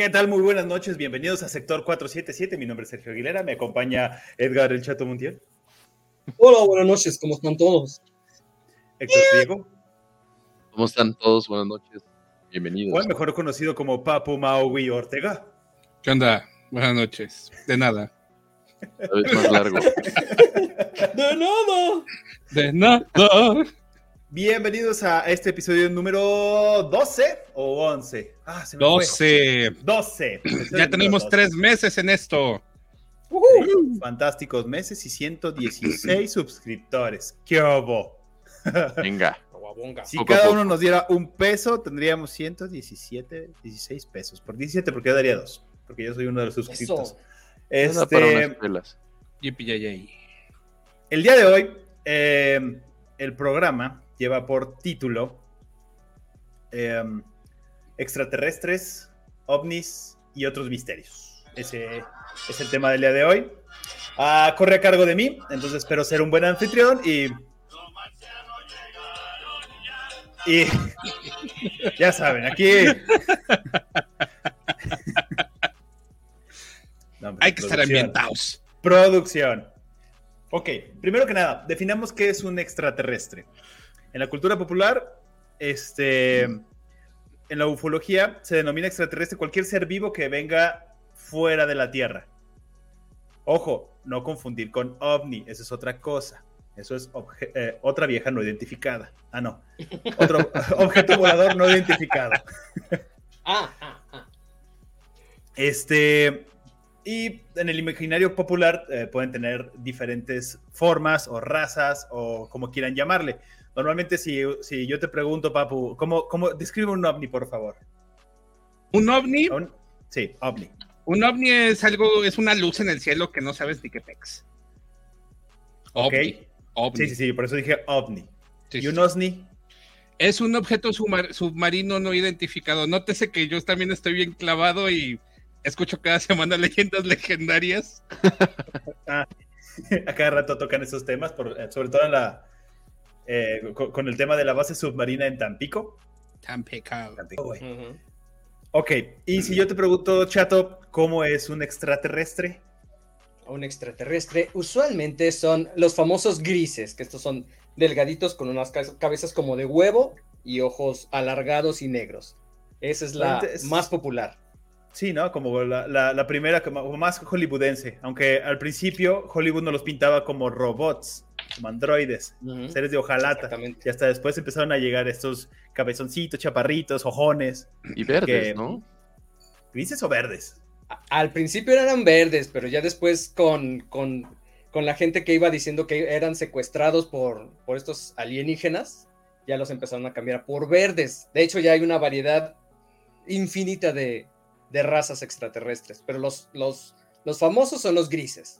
¿Qué tal? Muy buenas noches, bienvenidos a Sector 477. Mi nombre es Sergio Aguilera, me acompaña Edgar El Chato Montiel. Hola, buenas noches, ¿cómo están todos? Héctor Diego. ¿Cómo están todos? Buenas noches, bienvenidos. Juan, mejor conocido como Papu Maui Ortega. ¿Qué onda? Buenas noches. De nada. Cada vez más largo. De nada. De nada. Bienvenidos a este episodio número 12 o 11. Ah, se me fue. 12. 12. Episodio Ya número tenemos 12. tres meses en esto. Sí, Fantásticos meses y 116 suscriptores. ¡Qué obo! Venga. Si cada uno nos diera un peso, tendríamos 117, 16 pesos. Por 17, porque yo daría dos. Porque yo soy uno de los suscriptos. Este, el día de hoy, eh, el programa lleva por título eh, Extraterrestres, ovnis y otros misterios. Ese es el tema del día de hoy. Ah, corre a cargo de mí, entonces espero ser un buen anfitrión y. Y. Ya saben, aquí. No, Hay que estar ambientados. Producción. Ok, primero que nada, definamos qué es un extraterrestre. En la cultura popular, este, en la ufología se denomina extraterrestre cualquier ser vivo que venga fuera de la Tierra. Ojo, no confundir con ovni, eso es otra cosa. Eso es eh, otra vieja no identificada. Ah, no. Otro objeto volador no identificado. Ah, ah, ah. Este, y en el imaginario popular eh, pueden tener diferentes formas o razas o como quieran llamarle. Normalmente si, si yo te pregunto, Papu, ¿cómo, cómo describe un ovni, por favor? Un ovni, Un- sí, ovni. un ovni es algo, es una luz en el cielo que no sabes ni qué pex. Ok. Ovni. ovni. Sí, sí, sí, por eso dije ovni. Sí, ¿Y sí, un sí. OSNI? Es un objeto submar- submarino no identificado. Nótese que yo también estoy bien clavado y escucho cada semana leyendas legendarias. A cada rato tocan esos temas, por- eh, sobre todo en la, eh, con, con el tema de la base submarina en Tampico. Tan pecado. Tampico, güey. Ujú. Ok, y si yo te pregunto, Chato, ¿cómo es un extraterrestre? Un extraterrestre usualmente son los famosos grises, que estos son delgaditos con unas ca- cabezas como de huevo y ojos alargados y negros. Esa es la más popular. Sí, ¿no? Como la, la- la primera, como más hollywoodense. Aunque al principio Hollywood nos los pintaba como robots, como androides, seres de hojalata. Y hasta después empezaron a llegar estos cabezoncitos, chaparritos, ojones. Y verdes, que- ¿no? ¿Grises o verdes? Al principio eran verdes, pero ya después con, con, con la gente que iba diciendo que eran secuestrados por, por estos alienígenas, ya los empezaron a cambiar por verdes. De hecho, ya hay una variedad infinita de, de razas extraterrestres, pero los, los, los famosos son los grises.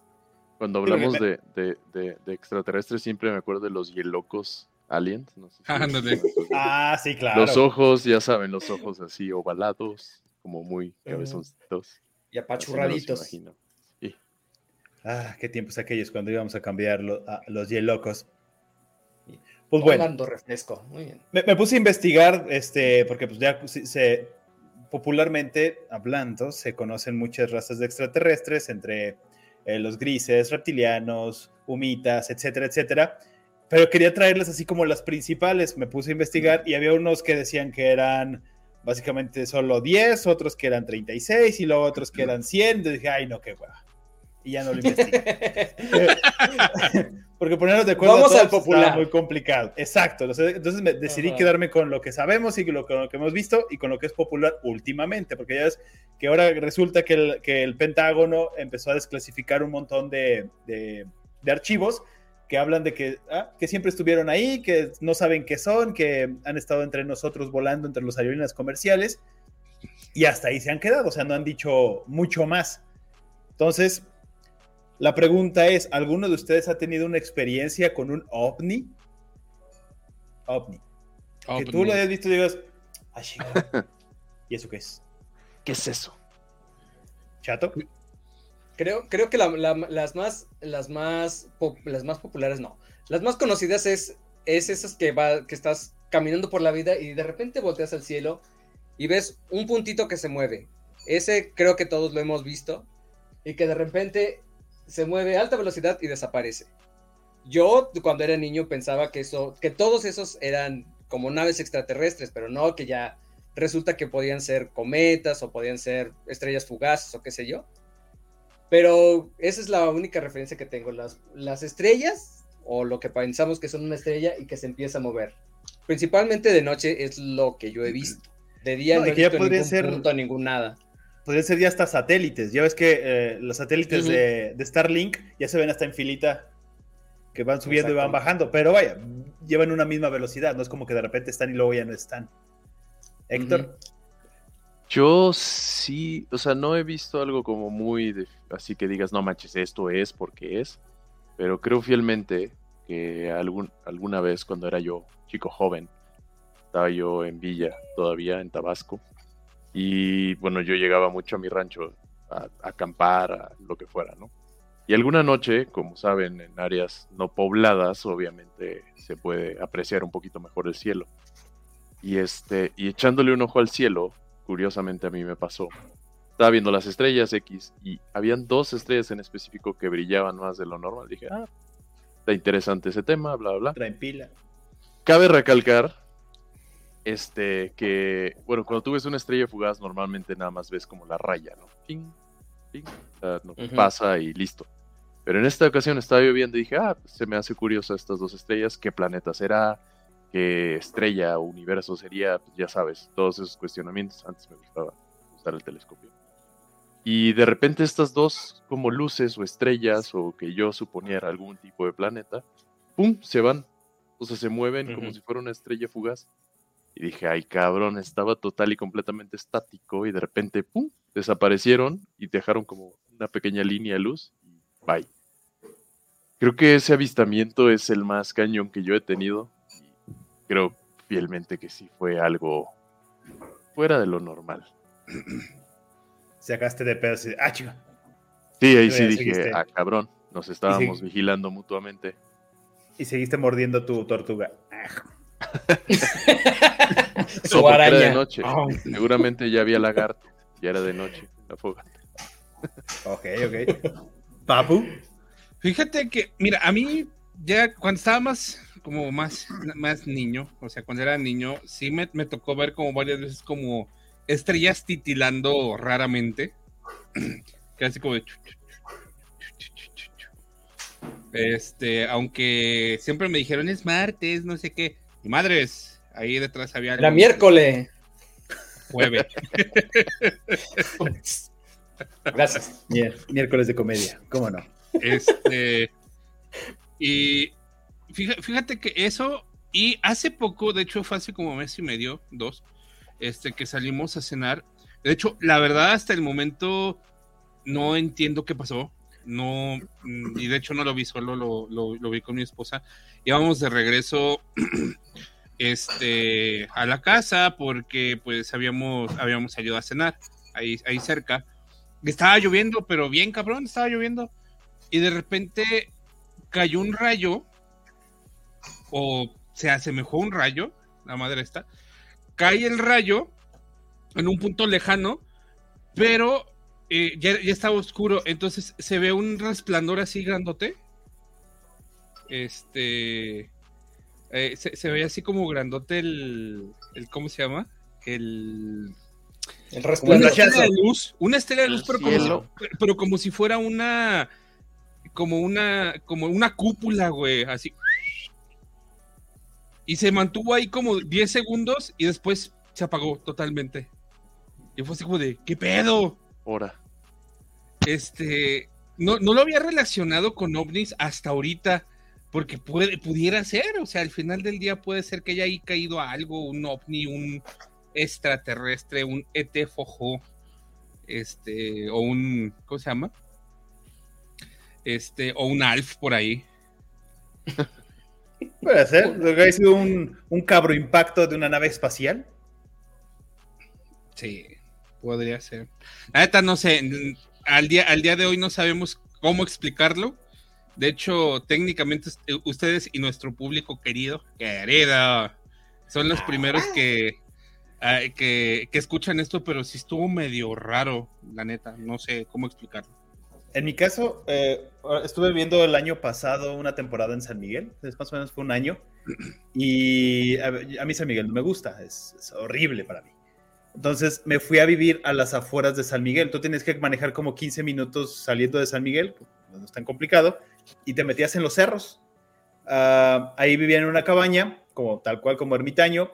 Cuando Sí, hablamos me- de, de, de, de extraterrestres, siempre me acuerdo de los hielocos aliens. No sé si-. Ah, sí, claro. Los ojos, ya saben, los ojos así ovalados, como muy Ah. cabezoncitos. Y apachurraditos. imagino. Ah, qué tiempos aquellos cuando íbamos a cambiar lo- a los hielocos. Pues bueno. Tomando refresco. Muy bien. Me, me puse a investigar, este, porque pues ya se, se- popularmente hablando, se conocen muchas razas de extraterrestres, entre eh, los grises, reptilianos, humitas, etcétera, etcétera. Pero quería traerles así como las principales. Me puse a investigar y había unos que decían que eran básicamente solo 10, otros que eran 36 y luego otros que eran 100. Entonces dije, ay, no, qué hueva. Y ya no lo investigué. Porque ponernos de acuerdo a Vamos todos al popular. muy complicado. Exacto. Entonces me decidí Ajá. quedarme con lo que sabemos y con lo, con lo que hemos visto y con lo que es popular últimamente. Porque ya ves que ahora resulta que el, que el Pentágono empezó a desclasificar un montón de, de- de archivos que hablan de que, ah, que siempre estuvieron ahí, que no saben qué son, que han estado entre nosotros volando entre los aerolíneas comerciales y hasta ahí se han quedado. O sea, no han dicho mucho más. Entonces, la pregunta es, ¿alguno de ustedes ha tenido una experiencia con un ovni? OVNI. Que tú lo hayas visto y digas, "Ah, chinga". ¿Y eso qué es? ¿Qué es eso? ¿Chato? Creo, creo que la- la- las, más, las, más pop- las más populares no. Las más conocidas es, es esas que, va, que estás caminando por la vida y de repente volteas al cielo y ves un puntito que se mueve. Ese creo que todos lo hemos visto. Y que de repente se mueve a alta velocidad y desaparece. Yo cuando era niño pensaba que eso, que todos esos eran como naves extraterrestres, pero no, que ya resulta que podían ser cometas o podían ser estrellas fugaces o qué sé yo. Pero esa es la única referencia que tengo. Las, las estrellas o lo que pensamos que son una estrella y que se empieza a mover. Principalmente de noche es lo que yo he visto. De día No, no, he ya visto podría ningún ser- punto, ningún nada. Podrían ser ya hasta satélites. Ya ves que eh, los satélites de, de Starlink ya se ven hasta en filita que van subiendo y van bajando. Pero vaya, llevan una misma velocidad. No es como que de repente están y luego ya no están. Héctor, Yo sí, o sea, no he visto algo como muy de- así que digas, no manches, esto es porque es, pero creo fielmente que algún, alguna vez cuando era yo chico joven, estaba yo en Villa todavía, en Tabasco, y bueno, yo llegaba mucho a mi rancho a, a acampar, a lo que fuera, ¿no? Y alguna noche, como saben, en áreas no pobladas, obviamente se puede apreciar un poquito mejor el cielo. Y este, y echándole un ojo al cielo, curiosamente a mí me pasó. Estaba viendo las estrellas X y habían dos estrellas en específico que brillaban más de lo normal. Dije, ah, está interesante ese tema, bla, bla, bla. traen pila. Cabe recalcar este que, bueno, cuando tú ves una estrella fugaz, normalmente nada más ves como la raya, ¿no? Ping, ping, o sea, no, Ujú. pasa y listo. Pero en esta ocasión estaba yo viendo y dije, ah, se me hace curioso estas dos estrellas, qué planeta será, qué estrella o universo sería, pues ya sabes, todos esos cuestionamientos. Antes me gustaba usar el telescopio. Y de repente estas dos como luces o estrellas o que yo suponía era algún tipo de planeta, ¡pum! se van. O sea, se mueven como si fuera una estrella fugaz. Y dije, ay cabrón, estaba total y completamente estático y de repente, ¡pum! desaparecieron y dejaron como una pequeña línea de luz y bye. Creo que ese avistamiento es el más cañón que yo he tenido y creo fielmente que sí fue algo fuera de lo normal. Sacaste de pedo así. Ah, chica. Sí, ahí sí dije, seguiste. ah cabrón, nos estábamos vigilando mutuamente. Y seguiste mordiendo tu tortuga. Ah, Su No, porque era de noche. Ah. Seguramente ya había lagarto, ya era de noche la fogata. ok, ok. Papu. Fíjate que, mira, a mí ya cuando estaba más, como más, más niño, o sea, cuando era niño, sí me, me tocó ver como varias veces como estrellas titilando raramente. Así como de... Este, aunque siempre me dijeron es martes, no sé qué. Y madres, ahí detrás había Era miércoles. Jueves. Gracias. Miércoles de comedia. ¿Cómo no? Este. Y fíjate, fíjate que eso. Y hace poco, de hecho, fue hace como mes y medio, dos, este, que salimos a cenar. De hecho, la verdad, hasta el momento no entiendo qué pasó. No, mm, y de hecho no lo vi solo, lo, lo- vi con mi esposa. Íbamos de regreso este, a la casa porque pues habíamos, habíamos salido a cenar ahí, ahí cerca. Estaba lloviendo, pero bien cabrón, estaba lloviendo y de repente cayó un rayo o se asemejó un rayo, la madre está, cae el rayo en un punto lejano, pero eh, ya, ya estaba oscuro, entonces se ve un resplandor así grandote. Este eh, se, se ve así como grandote el, el ¿cómo se llama? El El una resplandor. estrella de luz, una estrella de luz, pero como, si, pero como si fuera una, como una, como una cúpula, güey, así. Y se mantuvo ahí como 10 segundos y después se apagó totalmente. Y fue así como de, ¿qué pedo? Ahora, Este, no, no lo había relacionado con ovnis hasta ahorita, porque puede, pudiera ser, o sea, al final del día puede ser que haya ahí caído algo, un ovni, un extraterrestre, un ET fojo, este, o un, ¿cómo se llama? Este, o un ALF por ahí. Puede ser. Lo que ha sido un, un cabro impacto de una nave espacial. Sí, podría ser. La neta, no sé, al día, al día de hoy no sabemos cómo explicarlo. De hecho, técnicamente eh, ustedes y nuestro público querido, querido, son los primeros que, ah, que, que escuchan esto, pero sí estuvo medio raro, la neta. No sé cómo explicarlo. En mi caso, eh, estuve viendo el año pasado una temporada en San Miguel, es más o menos fue un año, y a, a mí San Miguel no me gusta, es, es, horrible para mí. Entonces me fui a vivir a las afueras de San Miguel. Tú tienes que manejar como 15 minutos saliendo de San Miguel, no es tan complicado, y te metías en los cerros. Uh, ahí vivía en una cabaña, como tal cual como ermitaño,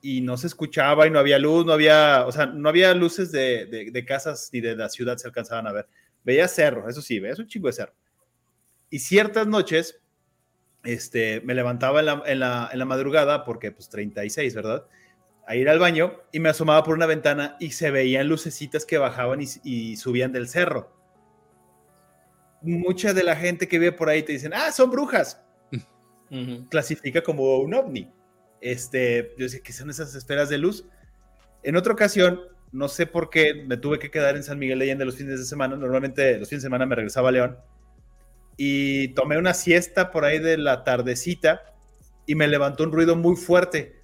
y no se escuchaba y no había luz, no había, o sea, no había luces de, de, de casas ni de la ciudad se alcanzaban a ver veía cerro, eso sí, veías un chingo de cerro. Y ciertas noches, este, me levantaba en la, en la, en la madrugada, porque pues 36, ¿verdad? A ir al baño y me asomaba por una ventana y se veían lucecitas que bajaban y, y subían del cerro. Mucha de la gente que ve por ahí te dicen, ah, son brujas. Uh -huh. Clasifica como un ovni. Este, yo sé que son esas esferas de luz. En otra ocasión, no sé por qué me tuve que quedar en San Miguel de Allende los fines de semana. Normalmente los fines de semana me regresaba a León. Y tomé una siesta por ahí de la tardecita y me levantó un ruido muy fuerte.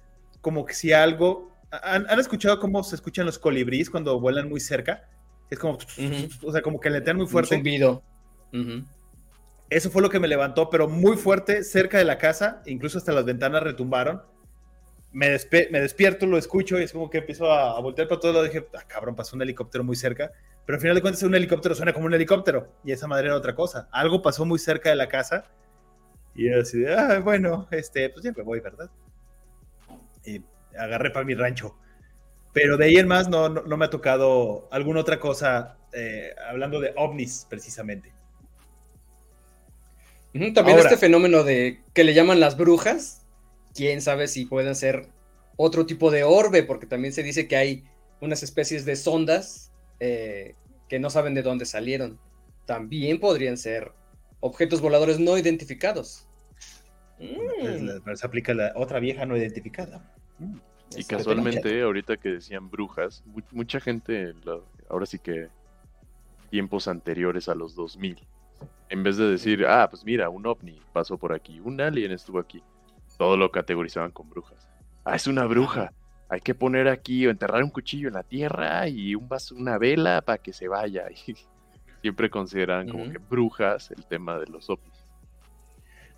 Como que si algo... ¿Han, ¿han escuchado cómo se escuchan los colibríes cuando vuelan muy cerca? Es como... Uh -huh. O sea, como que letean muy fuerte. Un zumbido. Uh -huh. Eso fue lo que me levantó, pero muy fuerte, cerca de la casa. Incluso hasta las ventanas retumbaron me, despe me, despierto, lo escucho y es como que empiezo a, a voltear para todo lado. Dije, ah, cabrón, pasó un helicóptero muy cerca. Pero al final de cuentas, un helicóptero suena como un helicóptero y esa madre era otra cosa. Algo pasó muy cerca de la casa y así, ah, bueno, este, pues ya me voy, ¿verdad? Agarré para mi rancho. Pero de ahí en más no, no, no me ha tocado alguna otra cosa, eh, hablando de ovnis precisamente. También Ahora, este fenómeno de que le llaman las brujas, quién sabe si pueden ser otro tipo de orbe, porque también se dice que hay unas especies de sondas eh, que no saben de dónde salieron. También podrían ser objetos voladores no identificados. Mm. Se aplica la otra vieja no identificada. Mm. Y casualmente, ahorita que decían brujas, mucha gente, ahora sí que tiempos anteriores a los 2000, en vez de decir, ah, pues mira, un ovni pasó por aquí, un alien estuvo aquí, todo lo categorizaban con brujas. Ah, es una bruja. Hay que poner aquí o enterrar un cuchillo en la tierra y un vaso, una vela para que se vaya. Y siempre consideran como uh -huh. que brujas el tema de los ovnis.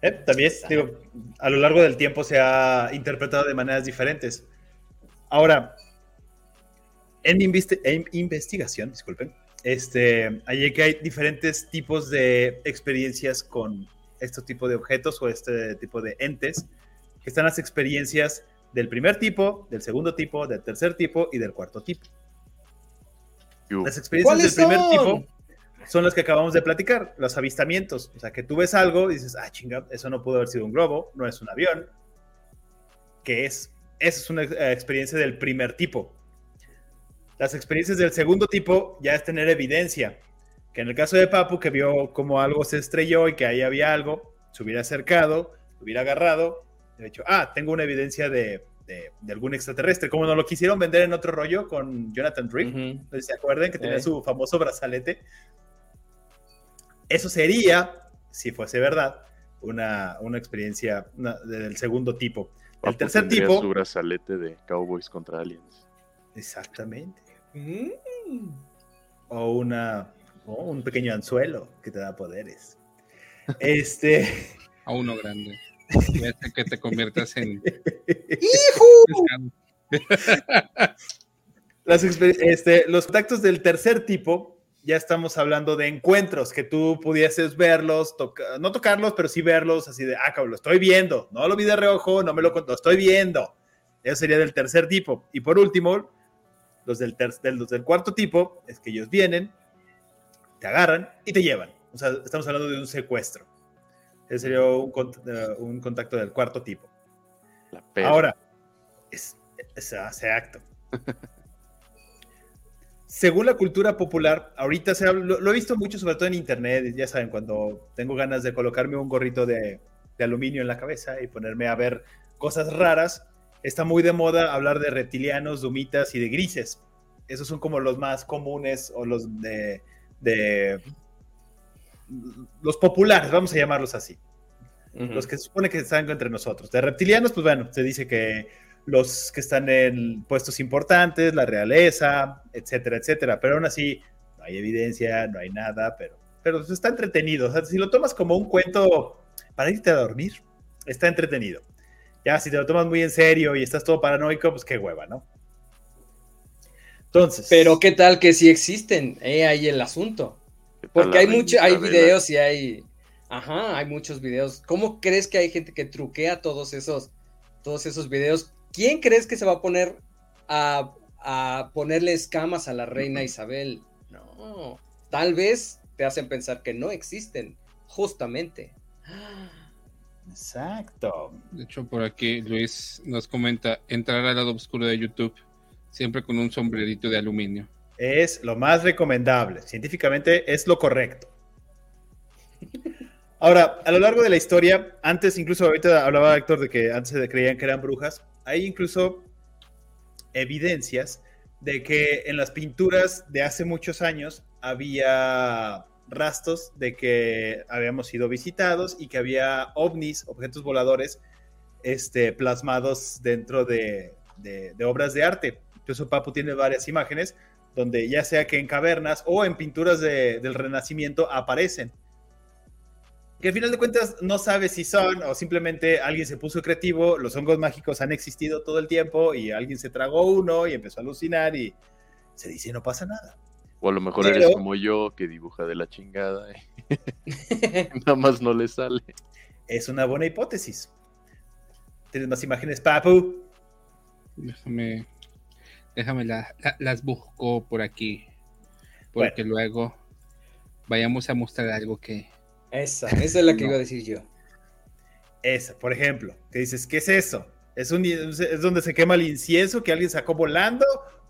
Eh, también, digo, a lo largo del tiempo se ha interpretado de maneras diferentes. Ahora, en mi en investigación, disculpen, este, hay que hay diferentes tipos de experiencias con este tipo de objetos o este tipo de entes están las experiencias del primer tipo, del segundo tipo, del tercer tipo y del cuarto tipo. Las experiencias del primer son? tipo son las que acabamos de platicar, los avistamientos. O sea, que tú ves algo y dices, ah, chinga, eso no pudo haber sido un globo, no es un avión. ¿Qué es? Esa es una eh, experiencia del primer tipo. Las experiencias del segundo tipo ya es tener evidencia. Que en el caso de Papu, que vio como algo se estrelló y que ahí había algo, se hubiera acercado, lo hubiera agarrado, de hecho, ah, tengo una evidencia de, de, de, algún extraterrestre, como nos lo quisieron vender en otro rollo con Jonathan Drake, uh -huh. no sé si se acuerdan que tenía su famoso brazalete. Eso sería, si fuese verdad, una, una experiencia una, del segundo tipo. El tercer tipo... su brazalete de Cowboys contra Aliens. Exactamente. Mm. O una... O un pequeño anzuelo que te da poderes. Este... A uno grande. Vete que te conviertas en. ¡Hijo! Las, este, los contactos del tercer tipo, ya estamos hablando de encuentros que tú pudieses verlos, toca, no tocarlos, pero sí verlos así de, ah, cabrón, lo estoy viendo, no lo vi de reojo, no me lo, lo estoy viendo. Eso sería del tercer tipo. Y por último, los del, los del cuarto tipo es que ellos vienen, te agarran y te llevan. O sea, estamos hablando de un secuestro. Ese sería un, un, contacto del cuarto tipo. Ahora, es, es, ese acto. Según la cultura popular, ahorita se habla, lo, lo, he visto mucho, sobre todo en internet, ya saben, cuando tengo ganas de colocarme un gorrito de, de aluminio en la cabeza y ponerme a ver cosas raras, está muy de moda hablar de reptilianos, dumitas y de grises. Esos son como los más comunes o los de, de los populares, vamos a llamarlos así. Uh -huh. Los que se supone que están entre nosotros. De reptilianos, pues bueno, se dice que los que están en puestos importantes, la realeza, etcétera, etcétera. Pero aún así, no hay evidencia, no hay nada, pero, pero está entretenido. O sea, si lo tomas como un cuento para irte a dormir, está entretenido. Ya, si te lo tomas muy en serio y estás todo paranoico, pues qué hueva, ¿no? Entonces. Pero qué tal que sí existen, eh, ahí el asunto. Porque hay mucho, hay videos y hay, ajá, hay muchos videos. ¿Cómo crees que hay gente que truquea todos esos, todos esos videos? ¿Quién crees que se va a poner a, a ponerle escamas a la reina Isabel? No, tal vez te hacen pensar que no existen, justamente. Exacto. De hecho, por aquí Luis nos comenta entrar al lado oscuro de YouTube, siempre con un sombrerito de aluminio. Es lo más recomendable. Científicamente es lo correcto. Ahora, a lo largo de la historia, antes, incluso ahorita hablaba Héctor de que antes se creían que eran brujas, hay incluso evidencias de que en las pinturas de hace muchos años había rastros de que habíamos sido visitados y que había ovnis, objetos voladores, este, plasmados dentro de, obras de arte. Incluso Papu tiene varias imágenes donde ya sea que en cavernas o en pinturas del Renacimiento aparecen. Que al final de cuentas no sabe si son o simplemente alguien se puso creativo, los hongos mágicos han existido todo el tiempo y alguien se tragó uno y empezó a alucinar y se dice no pasa nada. O a lo mejor eres como yo, que dibuja de la chingada. Nada más no le sale. Es una buena hipótesis. ¿Tienes más imágenes, Papu? Déjame. Déjame las busco por aquí. Porque luego vayamos a mostrar algo que. Esa, esa es la que iba a decir yo. Esa, por ejemplo, que dices, ¿qué es eso? ¿Es, un, ¿Es donde se quema el incienso que alguien sacó volando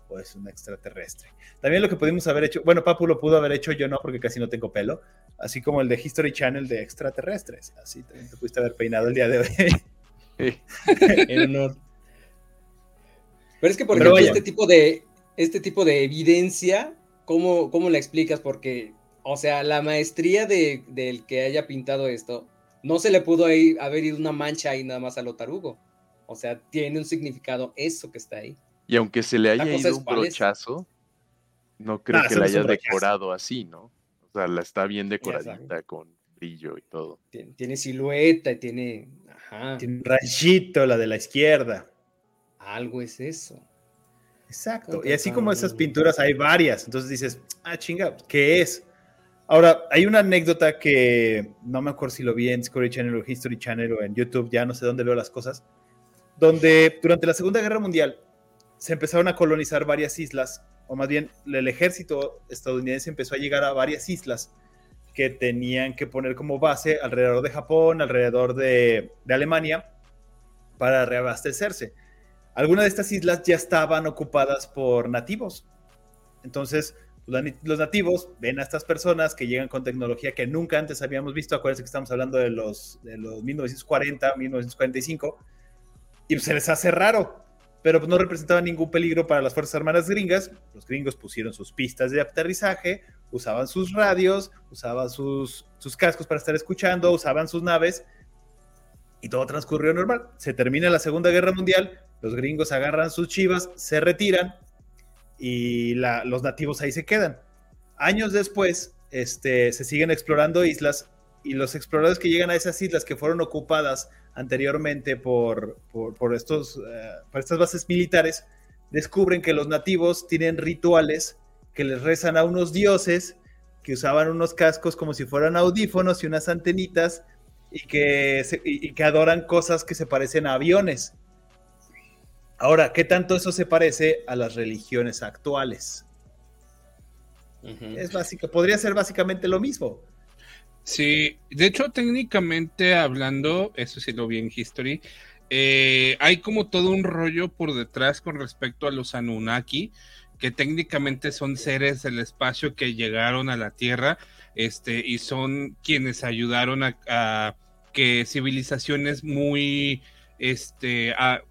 o es un extraterrestre. También lo que pudimos haber hecho, bueno, Papu lo pudo haber hecho, yo no, porque casi no tengo pelo, así como el de History Channel de extraterrestres. Así también te pudiste haber peinado el día de hoy. en honor. Pero es que, por ejemplo, este tipo de, este tipo de evidencia, ¿cómo, ¿cómo la explicas? Porque, o sea, la maestría de, del que haya pintado esto, no se le pudo haber ido una mancha ahí nada más a lo tarugo. O sea, tiene un significado eso que está ahí. Y aunque se le haya ido un brochazo, no creo que la haya decorado así, ¿no? O sea, la está bien decoradita con brillo y todo. Tiene, silueta y tiene. Tiene un rayito la de la izquierda. Algo es eso. Exacto. Y así como esas pinturas hay varias. Entonces dices, ah, chinga, ¿qué es? Ahora, hay una anécdota que no me acuerdo si lo vi en Discovery Channel o History Channel o en YouTube, ya no sé dónde veo las cosas, donde durante la Segunda Guerra Mundial se empezaron a colonizar varias islas, o más bien el ejército estadounidense empezó a llegar a varias islas que tenían que poner como base alrededor de Japón, alrededor de, Alemania, para reabastecerse. Algunas de estas islas ya estaban ocupadas por nativos. Entonces, los nativos ven a estas personas que llegan con tecnología que nunca antes habíamos visto. Acuérdense que estamos hablando de los, de los 1940, 1945, y se les hace raro pero no representaba ningún peligro para las Fuerzas Armadas gringas. Los gringos pusieron sus pistas de aterrizaje, usaban sus radios, usaban sus, sus cascos para estar escuchando, usaban sus naves y todo transcurrió normal. Se termina la Segunda Guerra Mundial, los gringos agarran sus chivas, se retiran y los nativos ahí se quedan. Años después, este, se siguen explorando islas y los exploradores que llegan a esas islas que fueron ocupadas anteriormente por, por, estos, eh, por estas bases militares, descubren que los nativos tienen rituales que les rezan a unos dioses que usaban unos cascos como si fueran audífonos y unas antenitas y que, y que adoran cosas que se parecen a aviones. Ahora, ¿qué tanto eso se parece a las religiones actuales? Es básico, podría ser básicamente lo mismo. Sí, de hecho, técnicamente hablando, eso sí lo vi en History, eh, hay como todo un rollo por detrás con respecto a los Anunnaki, que técnicamente son seres del espacio que llegaron a la Tierra, este, y son quienes ayudaron a, que civilizaciones muy, este, a,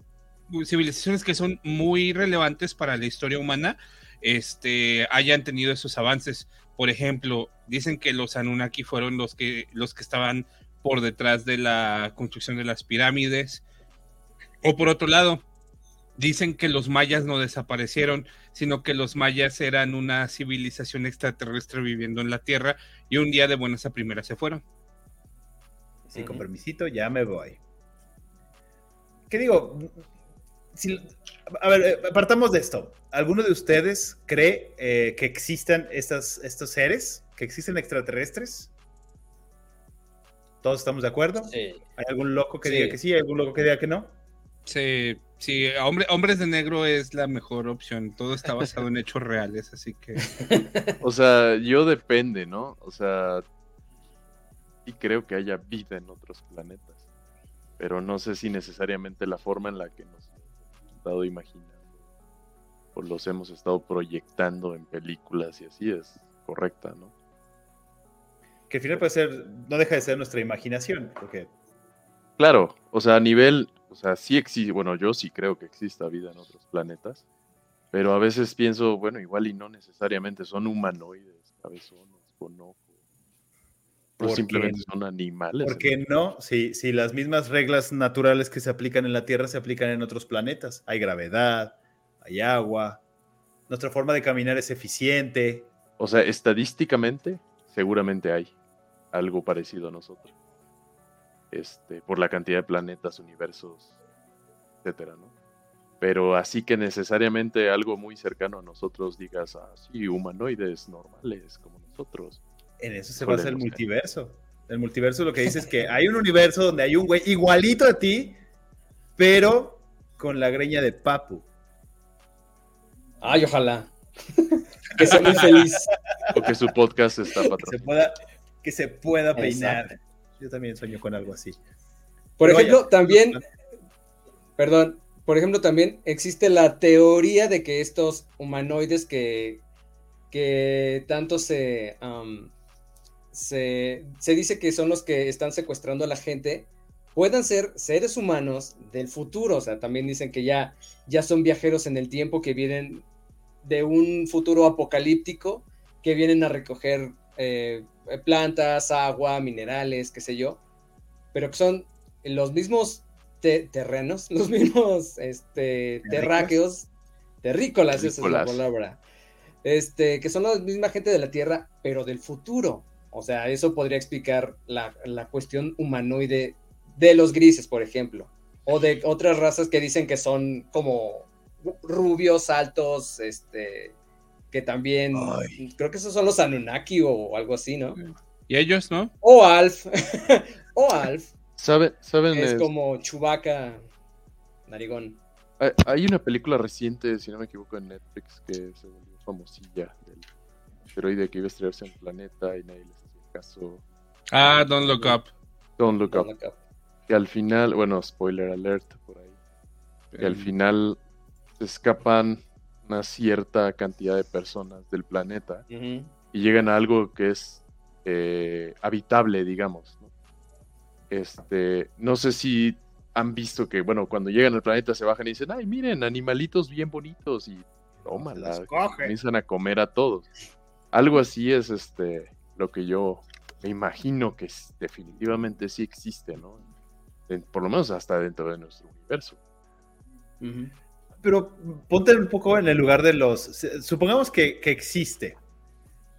civilizaciones que son muy relevantes para la historia humana, este, hayan tenido esos avances. Por ejemplo, dicen que los Anunnaki fueron los que, los que estaban por detrás de la construcción de las pirámides. O por otro lado, dicen que los mayas no desaparecieron, sino que los mayas eran una civilización extraterrestre viviendo en la Tierra y un día de buenas a primeras se fueron. Sí, con permisito, ya me voy. ¿Qué digo? Si- a ver, eh, partamos de esto. ¿Alguno de ustedes cree eh, que existan estas, estos seres? ¿Que existen extraterrestres? ¿Todos estamos de acuerdo? Sí. ¿Hay algún loco que Sí. diga que sí? ¿Hay algún loco que diga que no? Sí, sí, hombre, Hombres de Negro es la mejor opción. Todo está basado en hechos reales, así que O sea, yo depende, ¿no? O sea, y creo que haya vida en otros planetas. Pero no sé si necesariamente la forma en la que nos estado imaginando o los hemos estado proyectando en películas y así es correcta, ¿no? Que al final puede ser, no deja de ser nuestra imaginación, porque Claro, o sea, a nivel, o sea, sí existe, bueno, yo sí creo que exista vida en otros planetas, pero a veces pienso, bueno, igual y no necesariamente son humanoides, cabezones, con ojos. O ¿Por simplemente son animales. ¿por qué no? Si, si las mismas reglas naturales que se aplican en la Tierra se aplican en otros planetas. Hay gravedad, hay agua, nuestra forma de caminar es eficiente. O sea, estadísticamente, seguramente hay algo parecido a nosotros. Este, por la cantidad de planetas, universos, etcétera, ¿no? Pero así que necesariamente algo muy cercano a nosotros digas, ah, sí, humanoides normales como nosotros. En eso se basa el multiverso. El multiverso lo que dice es que hay un universo donde hay un güey igualito a ti, pero con la greña de Papu. Ay, ojalá. que sea muy feliz. O que su podcast está Que se pueda, que se pueda peinar. Exacto. Yo también sueño con algo así. Por Pero ejemplo, vaya. también, perdón, por ejemplo, también existe la teoría de que estos humanoides que, que tanto se, se, se dice que son los que están secuestrando a la gente, puedan ser seres humanos del futuro. O sea, también dicen que ya, ya son viajeros en el tiempo que vienen de un futuro apocalíptico, que vienen a recoger eh, plantas, agua, minerales, qué sé yo, pero que son los mismos te- terrenos, los mismos este, terráqueos, terrícolas, esa es la Terrícolas. palabra, este, que son la misma gente de la Tierra, pero del futuro. O sea, eso podría explicar la, la cuestión humanoide de los grises, por ejemplo, o de otras razas que dicen que son como rubios, altos, este, que también, Ay. creo que esos son los Anunnaki o algo así, ¿no? y ellos, ¿no? O Alf, o Alf, ¿Sabe- ¿Saben? es es- como Chubaca narigón. hay- Hay una película reciente, si no me equivoco, en Netflix que se volvió famosilla del asteroide que iba a estrellarse en el planeta y nadie Ah, Don't Look Up. Don't Look Don't Up. Look Up. Que al final, bueno, spoiler alert por ahí. que al final se escapan una cierta cantidad de personas del planeta y llegan a algo que es eh, habitable, digamos. ¿no? Este, no sé si han visto que, bueno, cuando llegan al planeta se bajan y dicen, ay, miren, animalitos bien bonitos y tómala, comienzan a comer a todos. Algo así es este lo que yo me imagino que definitivamente sí existe, ¿no? Por lo menos hasta dentro de nuestro universo. Pero ponte un poco en el lugar de los. Supongamos que, existe.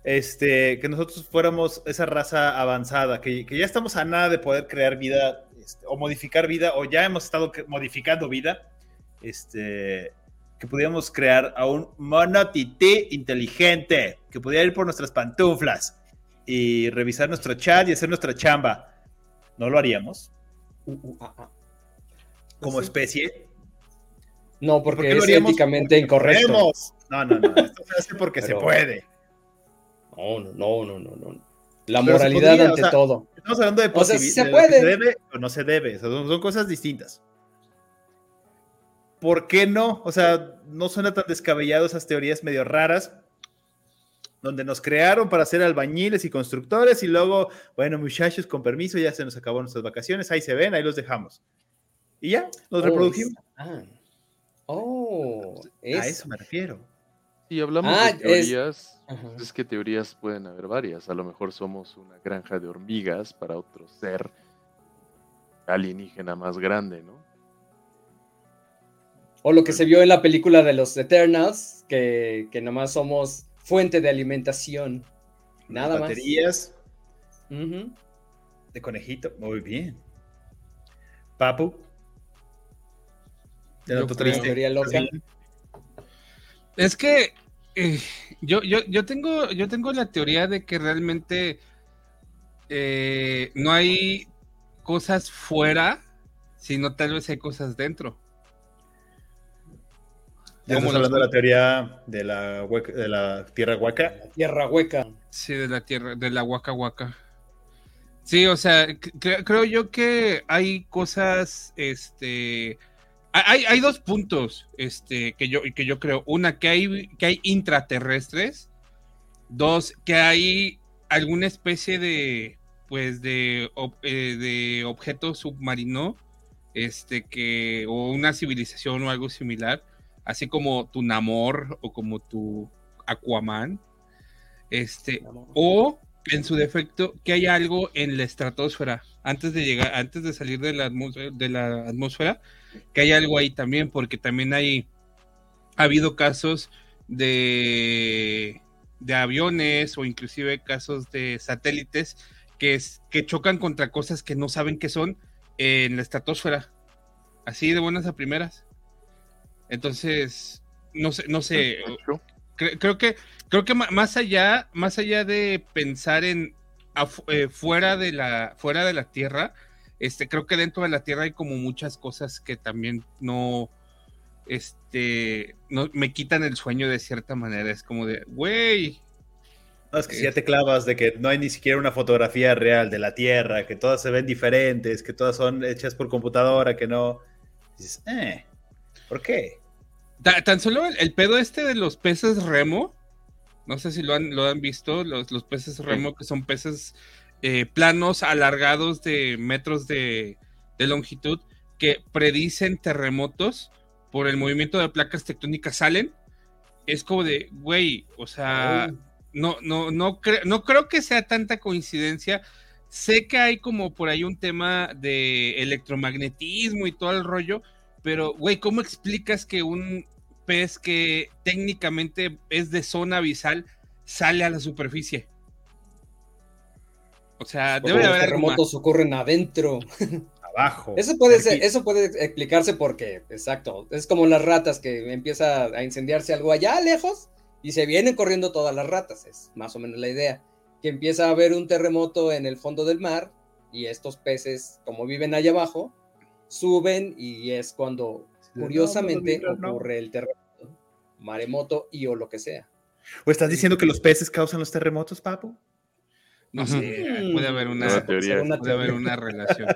Este, que nosotros fuéramos esa raza avanzada, que, ya estamos a nada de poder crear vida este, o modificar vida, o ya hemos estado modificando vida. Este, que pudiéramos crear a un mono tití inteligente que pudiera ir por nuestras pantuflas y revisar nuestro chat y hacer nuestra chamba. ¿No lo haríamos Uh, uh, ah. como especie? No, ¿Por porque qué lo es éticamente Porque incorrecto. podemos. No, no, no. Esto se hace porque Pero- se puede. No, no, no, no, no, no. La Pero moralidad podría, o ante sea, todo. Estamos hablando de O sea, se puede. se debe o no se debe. O sea, son, son cosas distintas. ¿Por qué no? O sea, no suena tan descabellado esas teorías medio raras, donde nos crearon para ser albañiles y constructores y luego, bueno, muchachos, con permiso, ya se nos acabó nuestras vacaciones, ahí se ven, ahí los dejamos. Y ya, nos Oh, reprodujimos. ah. Oh, A es. eso me refiero. Si hablamos Ah, de teorías, Ajá. es que teorías pueden haber varias. A lo mejor somos una granja de hormigas para otro ser alienígena más grande, ¿no? O lo que se vio en la película de los Eternals, que, que nomás somos fuente de alimentación. Nada más. Baterías de conejito. Muy bien. Papu. Ya Yo triste. Teoría loca. Es que eh, yo, yo, yo, tengo, yo tengo la teoría de que realmente eh, no hay cosas fuera, sino tal vez hay cosas dentro. Ya los- hablando de la teoría de la, hueca- de la tierra hueca. Tierra hueca. Sí, de la tierra, de la Waka Waka. Sí, o sea, cre- creo yo que hay cosas, este, hay, hay dos puntos, este, que yo, que yo creo. Una, que hay, que hay intraterrestres. Dos, que hay alguna especie de, pues, de, ob- eh, de objeto submarino, este, que, o una civilización o algo similar, así como tu Namor o como tu Aquaman. Este, o en su defecto que hay algo en la estratosfera antes de llegar antes de salir de la atmósfera, que hay algo ahí también porque también hay ha habido casos de de aviones o inclusive casos de satélites que es, que chocan contra cosas que no saben qué son en la estratosfera así de buenas a primeras entonces no sé no sé Cre- creo que creo que más allá más allá de pensar en eh, fuera de la fuera de la tierra este creo que dentro de la tierra hay como muchas cosas que también no este no me quitan el sueño de cierta manera es como de güey No, es que si ya te clavas de que no hay ni siquiera una fotografía real de la Tierra, que todas se ven diferentes, que todas son hechas por computadora, que no. Dices, eh, ¿por qué? Ta- tan solo el, el pedo este de los peces remo no sé si lo han lo han visto los, los peces remo que son peces eh, planos alargados de metros de, de longitud que predicen terremotos por el movimiento de placas tectónicas salen, es como de, güey, o sea, no, no, no, cre- no creo que sea tanta coincidencia. Sé que hay como por ahí un tema de electromagnetismo y todo el rollo, pero, güey, ¿cómo explicas que un pez que técnicamente es de zona abisal sale a la superficie? O sea, Porque debe de los haber algo más. terremotos ocurren adentro. Abajo. Eso puede ser, eso puede explicarse porque, exacto, es como las ratas que empieza a incendiarse algo allá lejos y se vienen corriendo todas las ratas, es más o menos la idea, que empieza a haber un terremoto en el fondo del mar y estos peces, como viven allá abajo, suben y es cuando curiosamente No, no, no, no. ocurre el terremoto, maremoto y o lo que sea. ¿O estás diciendo que los peces causan los terremotos, Papu? No sé, puede haber una, teoría. Una puede haber una relación.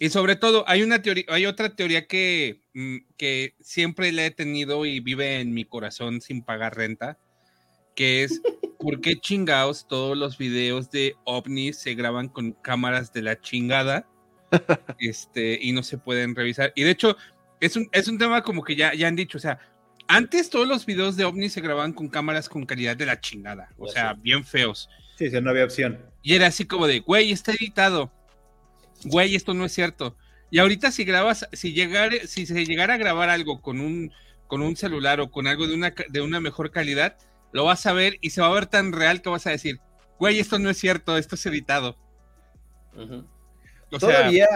Y sobre todo, hay una teoría, hay otra teoría que, mm, que siempre la he tenido y vive en mi corazón sin pagar renta, que es ¿por qué chingados todos los videos de ovnis se graban con cámaras de la chingada? Este, y no se pueden revisar. Y de hecho, es un, es un tema como que ya, ya han dicho, o sea, antes todos los videos de ovnis se grababan con cámaras con calidad de la chingada, o sea, bien feos. Sí, sí, no había opción. Y era así como de, güey, está editado. Güey, esto no es cierto. Y ahorita si grabas, si llegara, si se llegara a grabar algo con un, con un celular o con algo de una, de una mejor calidad, lo vas a ver y se va a ver tan real que vas a decir, güey, esto no es cierto, esto es editado. Ujú. O Todavía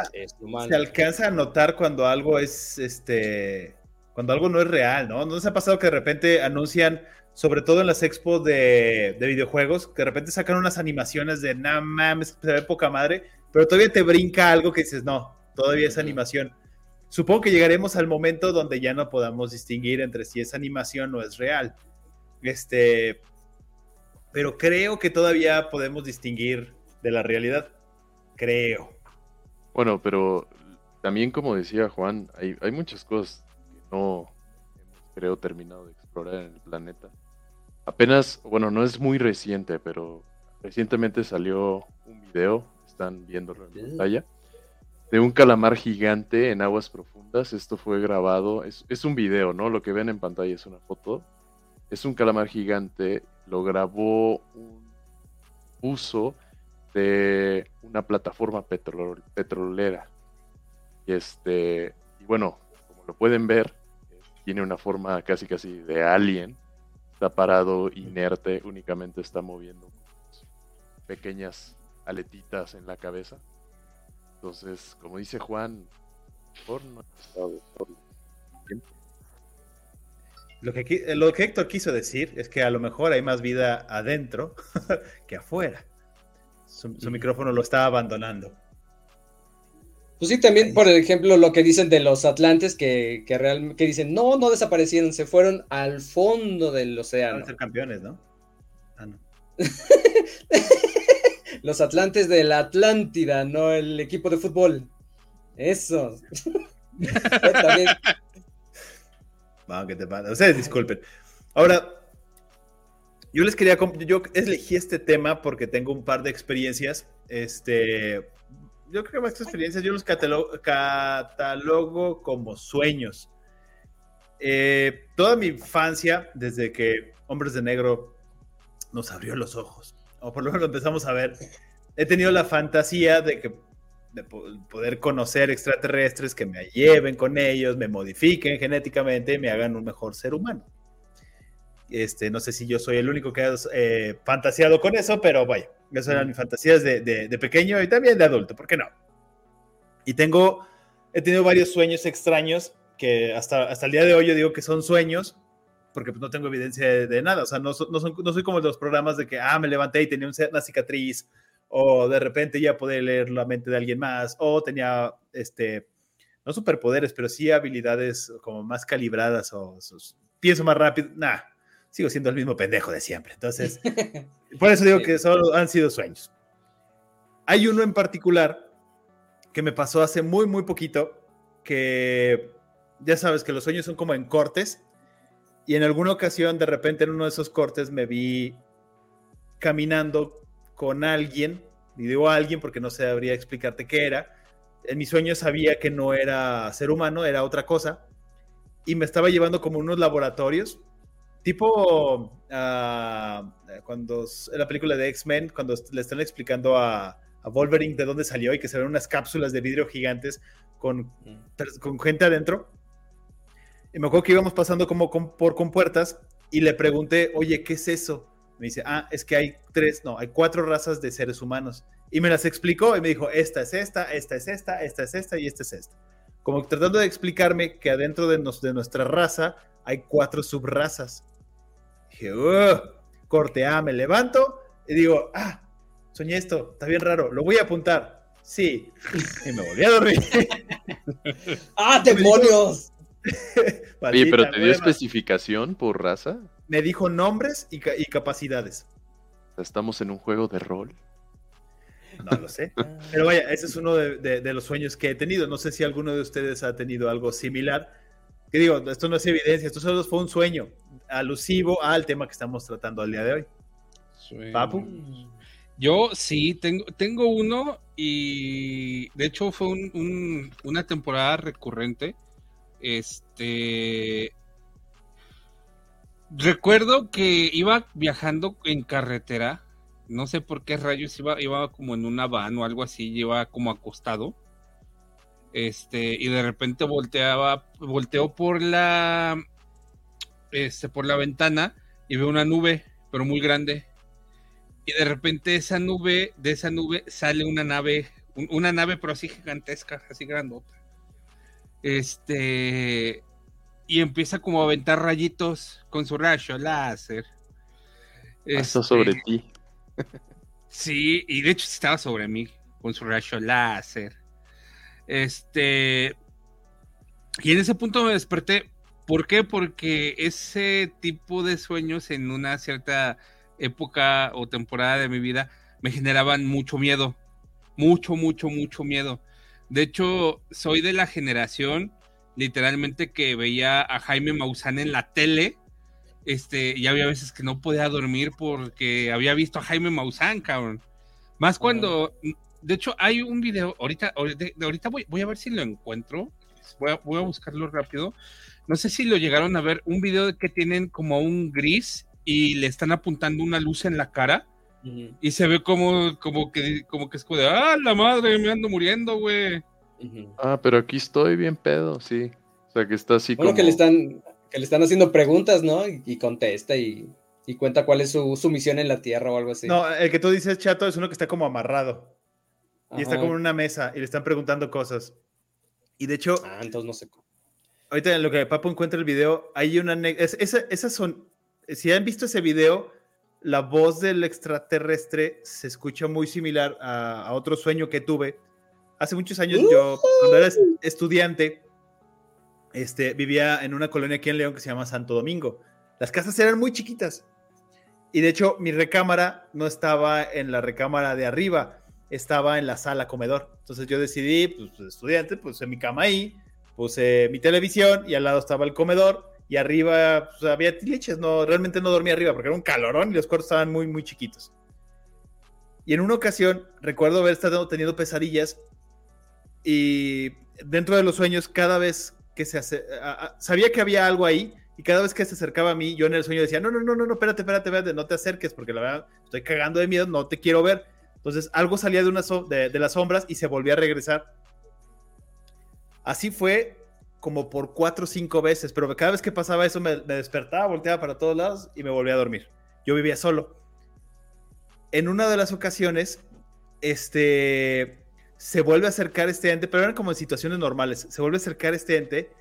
se alcanza a notar cuando algo es, este, cuando algo no es real, ¿no? ¿No se ha pasado que de repente anuncian, sobre todo en las expos de, de videojuegos, que de repente sacan unas animaciones de, nah mames, se ve poca madre, pero todavía te brinca algo que dices, no, todavía es animación. Supongo que llegaremos al momento donde ya no podamos distinguir entre si es animación o es real. Este, pero creo que todavía podemos distinguir de la realidad. Creo. Bueno, pero también como decía Juan, hay, hay muchas cosas que no hemos, creo, terminado de explorar en el planeta. Apenas, bueno, no es muy reciente, pero recientemente salió un video, están viéndolo en pantalla, de un calamar gigante en aguas profundas. Esto fue grabado, es, es un video, ¿no? Lo que ven en pantalla es una foto. Es un calamar gigante, lo grabó un uso de una plataforma petrol- petrolera. Y este, y bueno, como lo pueden ver, tiene una forma casi casi de alien. Está parado, inerte, únicamente está moviendo pequeñas aletitas en la cabeza. Entonces, como dice Juan, por no Lo que, lo que Héctor quiso decir es que a lo mejor hay más vida adentro que afuera. Su, micrófono lo está abandonando. Pues sí, también, por ejemplo, lo que dicen de los Atlantes, que, que, que dicen, no, no desaparecieron, se fueron al fondo del océano. Van a ser campeones, ¿no? Ah, no. los Atlantes de la Atlántida, no el equipo de fútbol. Eso. también. Vamos, que te pasa. Ustedes disculpen. Ahora, yo les quería, yo elegí este tema porque tengo un par de experiencias, este, yo creo que más experiencias, yo los catalogo, como sueños. Eh, toda mi infancia, desde que Hombres de Negro nos abrió los ojos, o por lo menos empezamos a ver, he tenido la fantasía de que de poder conocer extraterrestres que me lleven con ellos, me modifiquen genéticamente y me hagan un mejor ser humano. Este, no sé si yo soy el único que ha eh, fantaseado con eso, pero vaya, esas eran mis fantasías de, pequeño y también de adulto, ¿por qué no? Y tengo, he tenido varios sueños extraños que hasta, hasta el día de hoy yo digo que son sueños, porque pues, no tengo evidencia de, nada, o sea, no, no, no, soy como los programas de que, ah, me levanté y tenía una cicatriz, o de repente ya poder leer la mente de alguien más, o tenía, este, no superpoderes, pero sí habilidades como más calibradas, o, o pienso más rápido, nada sigo siendo el mismo pendejo de siempre. Entonces, por eso digo que solo han sido sueños. Hay uno en particular que me pasó hace muy, muy poquito, que ya sabes que los sueños son como en cortes, y en alguna ocasión, de repente, en uno de esos cortes me vi caminando con alguien, y digo alguien porque no sabría explicarte qué era. En mi sueño sabía que no era ser humano, era otra cosa, y me estaba llevando como unos laboratorios Tipo ah, cuando en la película de X-Men, cuando le están explicando a, Wolverine de dónde salió y que se ven unas cápsulas de vidrio gigantes con, mm. con gente adentro. Y me acuerdo que íbamos pasando como por compuertas y le pregunté, oye, ¿qué es eso? Me dice, ah, es que hay tres, no, hay cuatro razas de seres humanos. Y me las explicó y me dijo, esta es esta, esta es esta, esta es esta y esta es esta. Como tratando de explicarme que adentro de, de nuestra raza hay cuatro subrazas. Dije, corte A, me levanto y digo, ah, soñé esto, está bien raro, lo voy a apuntar. Sí, y me volví a dormir. ¡Ah, demonios! Oye, pero te dio especificación por raza. Me dijo nombres y, capacidades. ¿Estamos en un juego de rol? No lo sé. Pero vaya, ese es uno de, los sueños que he tenido. No sé si alguno de ustedes ha tenido algo similar. Que digo, esto no es evidencia, esto solo fue un sueño alusivo al tema que estamos tratando al día de hoy. Papu. Yo sí, tengo, tengo uno y de hecho fue una temporada recurrente. Este. Recuerdo que iba viajando en carretera. No sé por qué rayos iba, iba como en una van o algo así, iba como acostado. Este, y de repente volteaba, volteó por la este, por la ventana y veo una nube, pero muy grande. Y de repente esa nube, de esa nube sale una nave, una nave pero así gigantesca, así grandota. Este, y empieza como a aventar rayitos con su rayo láser. Esto sobre este, ti. sí, y de hecho estaba sobre mí con su rayo láser. Este, y en ese punto me desperté ¿Por qué? Porque ese tipo de sueños en una cierta época o temporada de mi vida me generaban mucho miedo. Mucho, mucho, mucho miedo. De hecho, soy de la generación literalmente que veía a Jaime Maussan en la tele. Este, y había veces que no podía dormir porque había visto a Jaime Maussan, cabrón. Más cuando, de hecho, hay un video, ahorita, ahorita voy, voy a ver si lo encuentro. Voy a, voy a buscarlo rápido no sé si lo llegaron a ver, un video de que tienen como un gris y le están apuntando una luz en la cara y se ve como, como que como que es como de, ah, la madre, me ando muriendo, güey. Ah, pero aquí estoy bien pedo, sí. O sea, que está así como... que le están, Que le están haciendo preguntas, ¿no? Y, y contesta y, y cuenta cuál es su, su misión en la Tierra o algo así. No, el que tú dices, chato, es uno que está como amarrado. Y está como en una mesa y le están preguntando cosas. Y de hecho, Ah, entonces no sé. ahorita en lo que Papo encuentra el video, hay una... es- esa- esas son... Si han visto ese video, la voz del extraterrestre se escucha muy similar a, a otro sueño que tuve. Hace muchos años yo, cuando era es- estudiante, este, vivía en una colonia aquí en León que se llama Santo Domingo. Las casas eran muy chiquitas. Y de hecho, mi recámara no estaba en la recámara de arriba, estaba en la sala comedor. Entonces yo decidí, pues estudiante, puse mi cama ahí, puse mi televisión y al lado estaba el comedor y arriba pues, había tiliches. No, realmente no dormía arriba porque era un calorón y los cuartos estaban muy, muy chiquitos. Y en una ocasión recuerdo haber estado teniendo pesadillas y dentro de los sueños cada vez que se hace, a- a- sabía que había algo ahí y cada vez que se acercaba a mí, yo en el sueño decía, no, no, no, no, no, espérate, espérate, espérate, no te acerques porque la verdad estoy cagando de miedo, no te quiero ver. Entonces algo salía de, una de, las sombras y se volvía a regresar. Así fue como por cuatro o cinco veces, pero cada vez que pasaba eso me, me despertaba, volteaba para todos lados y me volvía a dormir. Yo vivía solo. En una de las ocasiones, este, se vuelve a acercar este ente, pero eran como en situaciones normales, se vuelve a acercar este ente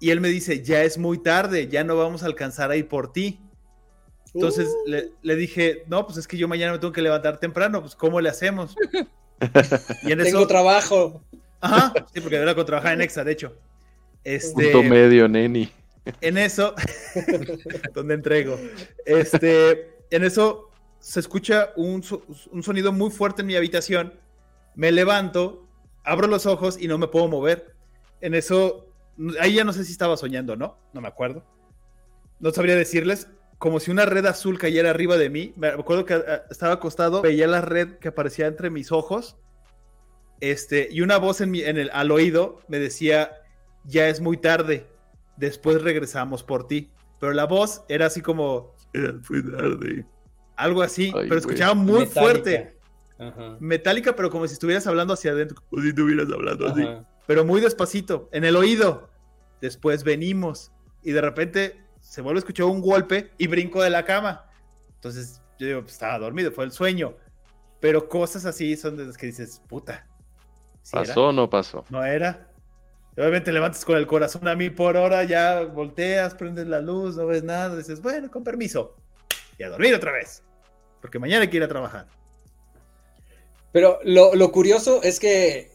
y él me dice, ya es muy tarde, ya no vamos a alcanzar a ir por ti. Entonces Uh. le, le dije, no, pues es que yo mañana me tengo que levantar temprano, pues ¿cómo le hacemos? Y en Tengo eso, trabajo. ajá, sí, porque era con trabajar en Exa, de hecho. Este, Punto medio, neni. en eso, donde entrego, este, en eso se escucha un, so- un sonido muy fuerte en mi habitación. Me levanto, abro los ojos y no me puedo mover. En eso, ahí ya no sé si estaba soñando, ¿no? No me acuerdo. No sabría decirles. Como si una red azul cayera arriba de mí. Me acuerdo que ah, estaba acostado, veía la red que aparecía entre mis ojos. Este, y una voz en mi, en el, al oído me decía, ya es muy tarde, después regresamos por ti. Pero la voz era así como, "Ya es muy tarde. Algo así, Ay, pero escuchaba muy fuerte. Ajá. Metálica, pero como si estuvieras hablando hacia adentro. O si estuvieras hablando así. Pero muy despacito, en el oído. Después venimos. Y de repente se vuelve a escuchar un golpe y brinco de la cama. Entonces yo digo, pues, estaba dormido, fue el sueño. Pero cosas así son de las que dices, puta. ¿sí era? ¿Pasó o no pasó? No era. Obviamente levantas con el corazón a mí por hora, ya volteas, prendes la luz, no ves nada, dices, bueno, con permiso. Y a dormir otra vez. Porque mañana hay que ir a trabajar. Pero lo, lo curioso es que,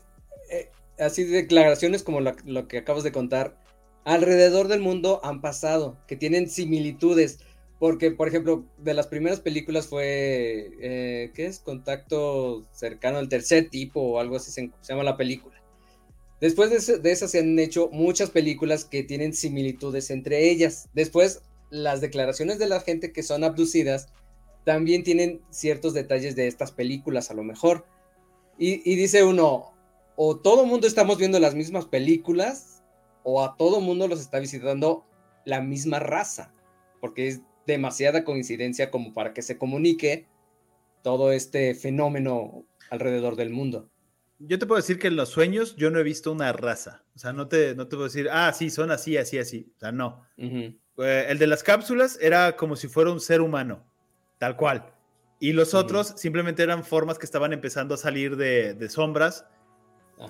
eh, así declaraciones como la- lo que acabas de contar, alrededor del mundo han pasado, que tienen similitudes. Porque, por ejemplo, de las primeras películas fue, eh, ¿qué es? Contacto cercano al tercer tipo o algo así se, se llama la película. Después de, ese- de esas se han hecho muchas películas que tienen similitudes entre ellas. Después, las declaraciones de la gente que son abducidas también tienen ciertos detalles de estas películas a lo mejor. Y, dice uno, o todo mundo estamos viendo las mismas películas, o a todo mundo los está visitando la misma raza, porque es demasiada coincidencia como para que se comunique todo este fenómeno alrededor del mundo. Yo te puedo decir que en los sueños yo no he visto una raza. O sea, no te, no te puedo decir, ah, sí, son así, así, así. O sea, no. Eh, el de las cápsulas era como si fuera un ser humano, tal cual. Y los otros simplemente eran formas que estaban empezando a salir de, de sombras,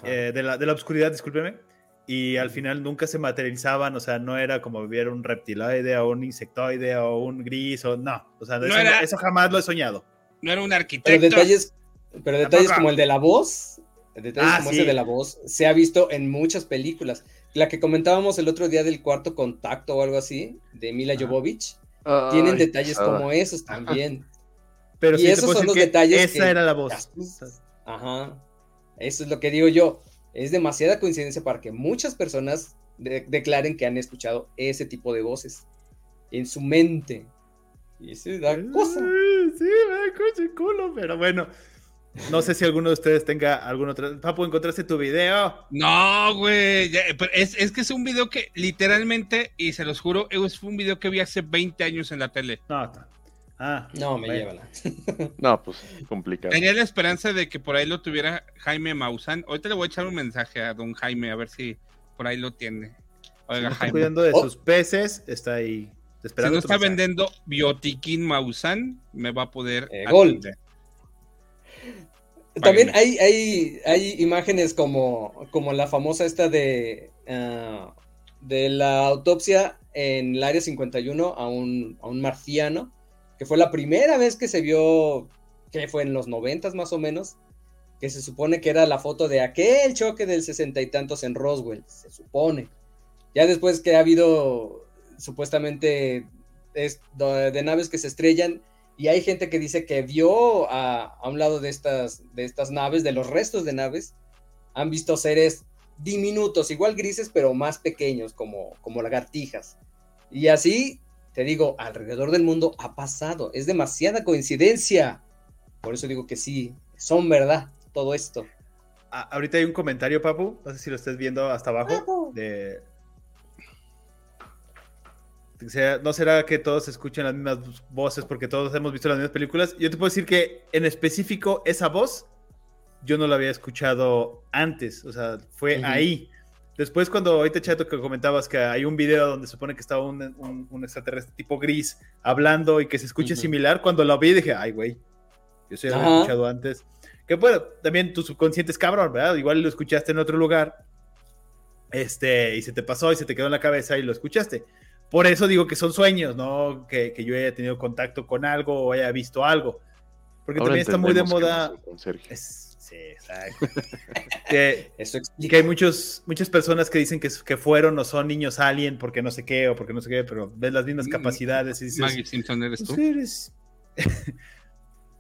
eh, de, la, de la oscuridad, discúlpeme. Y al final nunca se materializaban, o sea, no era como ver un reptiloide o un insectoide o un gris o no. O sea, No eso, era- no- eso jamás lo he soñado. No era un pero arquitecto. detalles, pero detalles como el de la voz, detalles Ah, como sí. ese de la voz, se ha visto en muchas películas. La que comentábamos el otro día del cuarto contacto o algo así, de Mila Ajá. Jovovich, tienen Ay, detalles como esos también. Pero Y sí esos son los que detalles Esa que- era la voz. Asustas. Ajá. Eso es lo que digo yo. Es demasiada coincidencia para que muchas personas de- declaren que han escuchado ese tipo de voces en su mente. Y eso da cosa. Sí, me da cosa y culo, pero bueno. No sé si alguno de ustedes tenga algún otro. Papu, ¿encontraste tu video? No, güey. Es, es que es un video que literalmente, y se los juro, es un video que vi hace 20 años en la tele. No, ta- Ah, No, me bueno. llevan. No, pues complicado. Tenía la esperanza de que por ahí lo tuviera Jaime Maussan. Ahorita le voy a echar un mensaje a don Jaime a ver si por ahí lo tiene. Oiga, está Jaime. cuidando de Oh. sus peces, está ahí Si esperando. no tu está mensaje. vendiendo Biotiquín Maussan, me va a poder. Eh, gol. También hay, hay, hay imágenes como, como la famosa esta de, ah, de la autopsia en el área 51 a un, a un marciano, fue la primera vez que se vio, que fue en los noventas más o menos, que se supone que era la foto de aquel choque del sesenta y tantos en Roswell, se supone. Ya después que ha habido supuestamente es- de naves que se estrellan, y hay gente que dice que vio a, a un lado de estas, de estas naves, de los restos de naves, han visto seres diminutos, igual grises, pero más pequeños, como, como lagartijas. Y así, te digo, alrededor del mundo ha pasado. Es demasiada coincidencia. Por eso digo que sí, son verdad todo esto. Ah, ahorita hay un comentario, Papu. No sé si lo estés viendo hasta abajo. Papu. De... ¿No será que todos escuchan las mismas voces porque todos hemos visto las mismas películas? Yo te puedo decir que en específico esa voz yo no la había escuchado antes, o sea, fue Ujú. ahí. Después cuando ahorita Chato que comentabas que hay un video donde se supone que estaba un, un- un extraterrestre tipo gris hablando y que se escuche Ujú. similar, cuando lo vi dije, ay güey, yo sí lo había escuchado antes. Que bueno, también tu subconsciente es cabrón, ¿verdad? Igual lo escuchaste en otro lugar, este, y se te pasó y se te quedó en la cabeza y lo escuchaste. Por eso digo que son sueños, no que, que yo haya tenido contacto con algo o haya visto algo. Porque Ahora también está muy de moda. Es- sí, exacto. que, Eso que hay muchos, muchas personas que dicen que, que fueron o son niños alien porque no sé qué o porque no sé qué, pero ves las mismas Mm, capacidades y dices, Maggie Simpson eres tú. pues eres-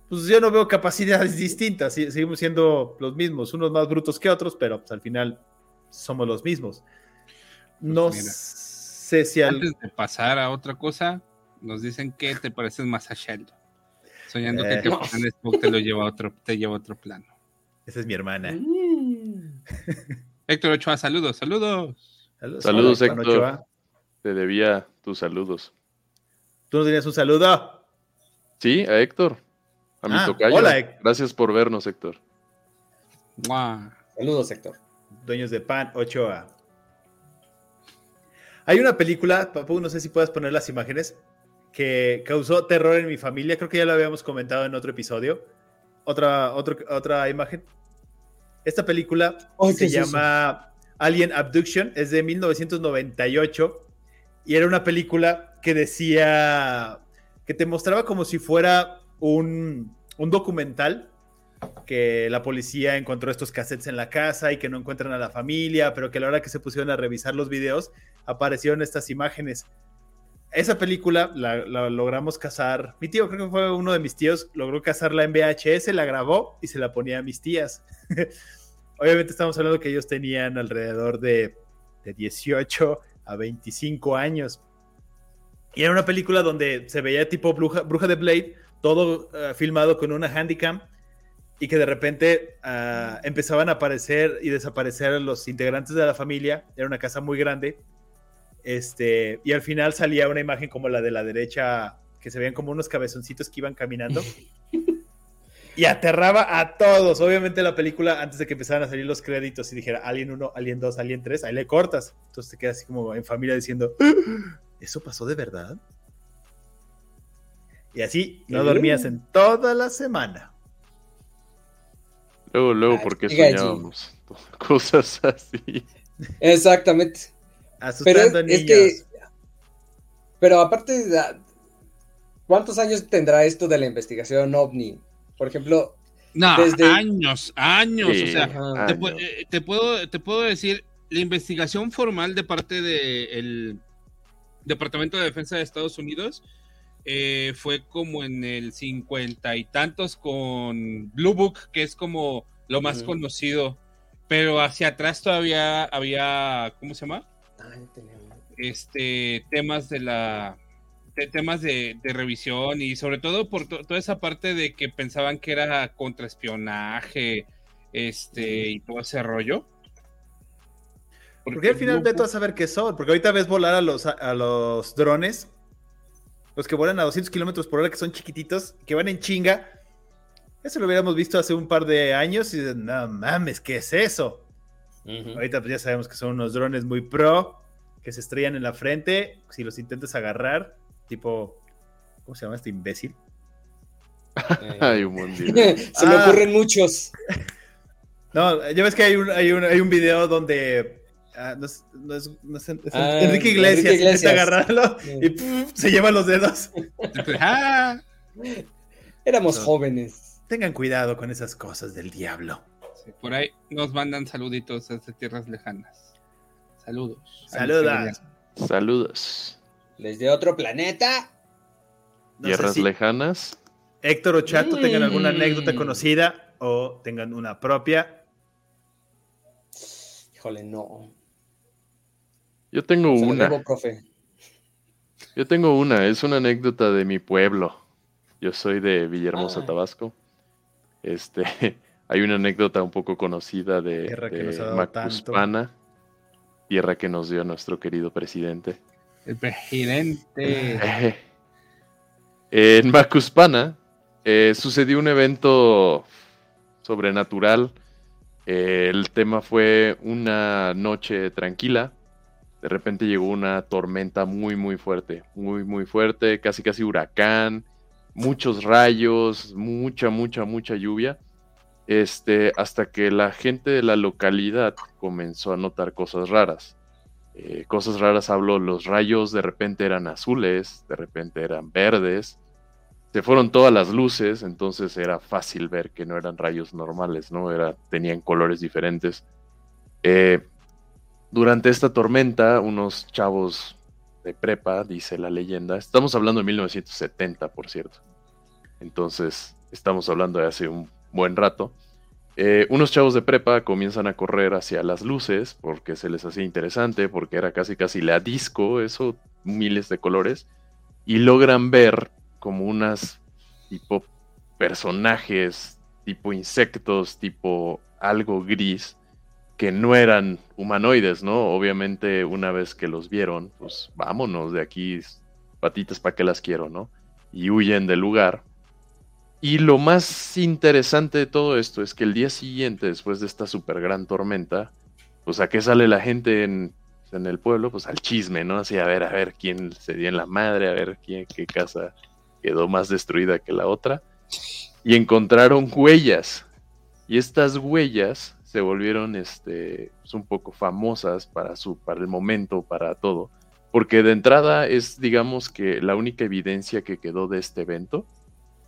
pues yo no veo capacidades distintas, seguimos siendo los mismos, unos más brutos que otros, pero pues, al final somos los mismos. No Pues mira. sé si al... Antes de pasar a otra cosa, nos dicen que te pareces más a Sheldon. Soñando que Eh. el Capitán Spock te lo lleva a otro, te lleva a otro plano. Esa es mi hermana. Mm. Héctor Ochoa, saludos, saludos. Saludos, Saludos, Hola, Juan Héctor. Ochoa. Te debía tus saludos. ¿Tú no tenías un saludo? Sí, a Héctor. A mi Ah, tocayo. hola, Héctor. Gracias por vernos, Héctor. Saludos, Héctor. Dueños de Pan, Ochoa. Hay una película, Papu, no sé si puedas poner las imágenes, que causó terror en mi familia. Creo que ya lo habíamos comentado en otro episodio. Otra, otra imagen. Esta película Ay, se ¿qué es eso? llama Alien Abduction, es de 1998 y era una película que decía, que te mostraba como si fuera un, un documental que la policía encontró estos cassettes en la casa y que no encuentran a la familia, pero que a la hora que se pusieron a revisar los videos aparecieron estas imágenes. Esa película la, logramos cazar. Mi tío, creo que fue uno de mis tíos, logró cazarla en VHS, la grabó y se la ponía a mis tías. Obviamente estamos hablando que ellos tenían alrededor de, de 18 a 25 años. Y era una película donde se veía tipo Bruja, Bruja de Blade, todo eh, filmado con una handicam y que de repente ah, empezaban a aparecer y desaparecer los integrantes de la familia. Era una casa muy grande. Este, y al final salía una imagen como la de la derecha, que se veían como unos cabezoncitos que iban caminando. y aterraba a todos. Obviamente la película, antes de que empezaran a salir los créditos y dijera Alien 1, Alien 2, Alien 3, ahí le cortas. Entonces te quedas así como en familia diciendo, ¿eso pasó de verdad? Y así no ¿Qué? dormías en toda la semana. Luego, luego, porque allí. soñábamos cosas así. Exactamente. Pero es, Asustando es niños. que. Pero aparte, ¿cuántos años tendrá esto de la investigación ovni? Por ejemplo, No, Desde- años, años. Sí, O sea, Ajá. te, años. pu- eh, te puedo, te puedo decir, la investigación formal de parte del Departamento de Defensa de Estados Unidos eh, fue como en el cincuenta y tantos con Blue Book, que es como lo más conocido. Pero hacia atrás todavía había, ¿cómo se llama? Este temas de la de temas de, de revisión y sobre todo por to- toda esa parte de que pensaban que era contraespionaje este y todo ese rollo Porque al final Blue vete a saber qué son. Porque ahorita ves volar a los, a los drones, los que vuelan a 200 kilómetros por hora, que son chiquititos, que van en chinga. Eso lo hubiéramos visto hace un par de años y no mames, ¿qué es eso? Ahorita pues ya sabemos que son unos drones muy pro, que se estrellan en la frente si los intentas agarrar, tipo, ¿cómo se llama este imbécil? Hay un mundial. Se me Ah. ocurren muchos. No, ya ves que hay un, hay un, hay un video donde ah, no es, no es- no es- es Ah, Enrique Iglesias, Enrique Iglesias. intenta agarrarlo y ¡puf! se lleva los dedos. Ah, Éramos No. jóvenes. Tengan cuidado con esas cosas del diablo. Sí, por ahí nos mandan saluditos desde tierras lejanas. Saludos. Saludas. Saludos. Desde otro planeta. No Tierras si lejanas. Héctor o Chato tengan alguna Mm. anécdota conocida o tengan una propia. Híjole, no. Yo tengo Se una. debo, profe. Yo tengo una. Es una anécdota de mi pueblo. Yo soy de Villahermosa, Ah. Tabasco. Este, hay una anécdota un poco conocida de, Tierra que de nos ha dado Macuspana, tierra que nos dio nuestro querido presidente. El presidente. En Macuspana eh, sucedió un evento sobrenatural. Eh, el tema fue una noche tranquila. De repente llegó una tormenta muy, muy fuerte. Muy, muy fuerte. Casi, casi huracán. Muchos rayos. Mucha, mucha, mucha lluvia. Este, hasta que la gente de la localidad comenzó a notar cosas raras. Eh, cosas raras hablo, los rayos de repente eran azules, de repente eran verdes, se fueron todas las luces, entonces era fácil ver que no eran rayos normales, ¿no? Era, tenían colores diferentes. Eh, durante esta tormenta, unos chavos de prepa, dice la leyenda, estamos hablando de 1970, por cierto. Entonces, estamos hablando de hace un buen rato. Eh, unos chavos de prepa comienzan a correr hacia las luces porque se les hacía interesante, porque era casi casi la disco, eso, miles de colores, y logran ver como unas tipo personajes, tipo insectos, tipo algo gris, que no eran humanoides, ¿no? Obviamente una vez que los vieron, pues vámonos de aquí, patitas para que las quiero, ¿no? Y huyen del lugar. Y lo más interesante de todo esto es que el día siguiente, después de esta super gran tormenta, pues a qué sale la gente en, el pueblo, pues al chisme, ¿no? Así a ver, a ver quién se dio en la madre, a ver quién, qué casa quedó más destruida que la otra. Y encontraron huellas. Y estas huellas se volvieron este, pues, un poco famosas para, su, para el momento, para todo. Porque de entrada es, digamos que, la única evidencia que quedó de este evento.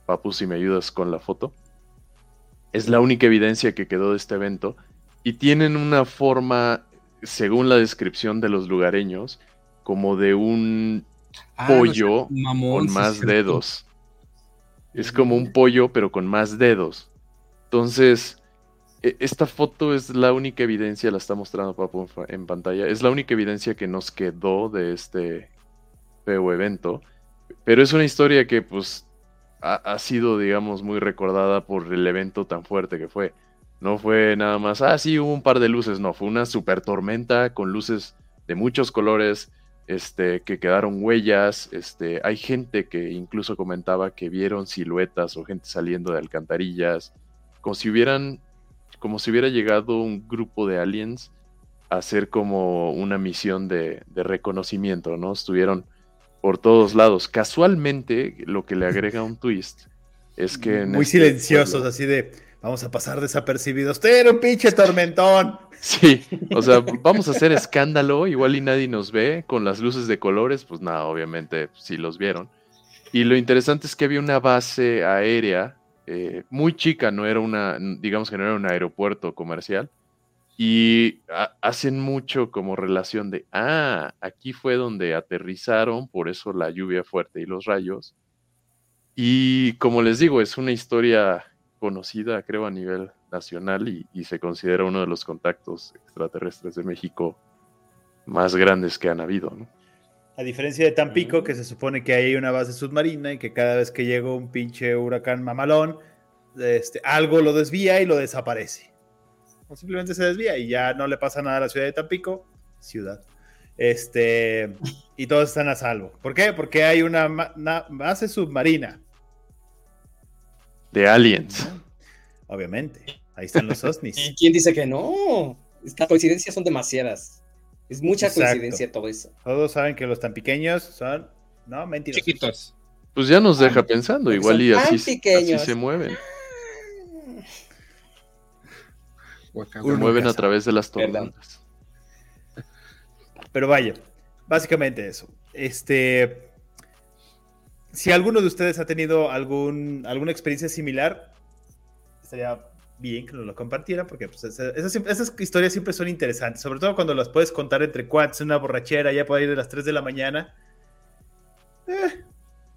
Papu, si me ayudas con la foto. Es la única evidencia que quedó de este evento. Y tienen una forma, según la descripción de los lugareños, como de un Ah, no pollo mamón, con más dedos. Es como un pollo, pero con más dedos. Entonces, e- esta foto es la única evidencia, la está mostrando Papu en pantalla, es la única evidencia que nos quedó de este feo evento. Pero es una historia que, pues, ha, sido, digamos, muy recordada por el evento tan fuerte que fue. No fue nada más, ah, sí, hubo un par de luces, no, fue una super tormenta con luces de muchos colores, este, que quedaron huellas, este, hay gente que incluso comentaba que vieron siluetas o gente saliendo de alcantarillas, como si hubieran, como si hubiera llegado un grupo de aliens a hacer como una misión de reconocimiento, ¿no? Estuvieron por todos lados. Casualmente, lo que le agrega un twist es que... en Muy este silenciosos, pueblo- así de vamos a pasar desapercibidos. Usted era un pinche tormentón. Sí, o sea, vamos a hacer escándalo, igual y nadie nos ve, con las luces de colores, pues nada, obviamente sí los vieron. Y lo interesante es que había una base aérea eh, muy chica, no era una, digamos que no era un aeropuerto comercial, y ha- hacen mucho como relación de, ah, aquí fue donde aterrizaron, por eso la lluvia fuerte y los rayos. Y como les digo, es una historia conocida, creo, a nivel nacional y, y se considera uno de los contactos extraterrestres de México más grandes que han habido. ¿no? A diferencia de Tampico, que se supone que hay una base submarina y que cada vez que llega un pinche huracán mamalón, este, algo lo desvía y lo desaparece. O simplemente se desvía y ya no le pasa nada a la ciudad de Tampico, ciudad. Este, y todos están a salvo. ¿Por qué? Porque hay una, base submarina, De aliens. obviamente. Ahí están los ¿Y OSNIs. quién dice que no? Las coincidencias son demasiadas. Es mucha Exacto. coincidencia todo eso. Todos saben que los tan pequeños son, no, mentiras. Chiquitos. Pues ya nos deja pensando, igual y tan así, así se mueven. Se mueven a través de las tormentas. Pero vaya, básicamente eso. Este, si alguno de ustedes ha tenido algún, alguna experiencia similar, estaría bien que nos lo compartiera, porque pues, esa- esas, historias siempre son interesantes, sobre todo cuando las puedes contar entre cuates, en una borrachera, ya por ahí de las 3 de la mañana. Eh,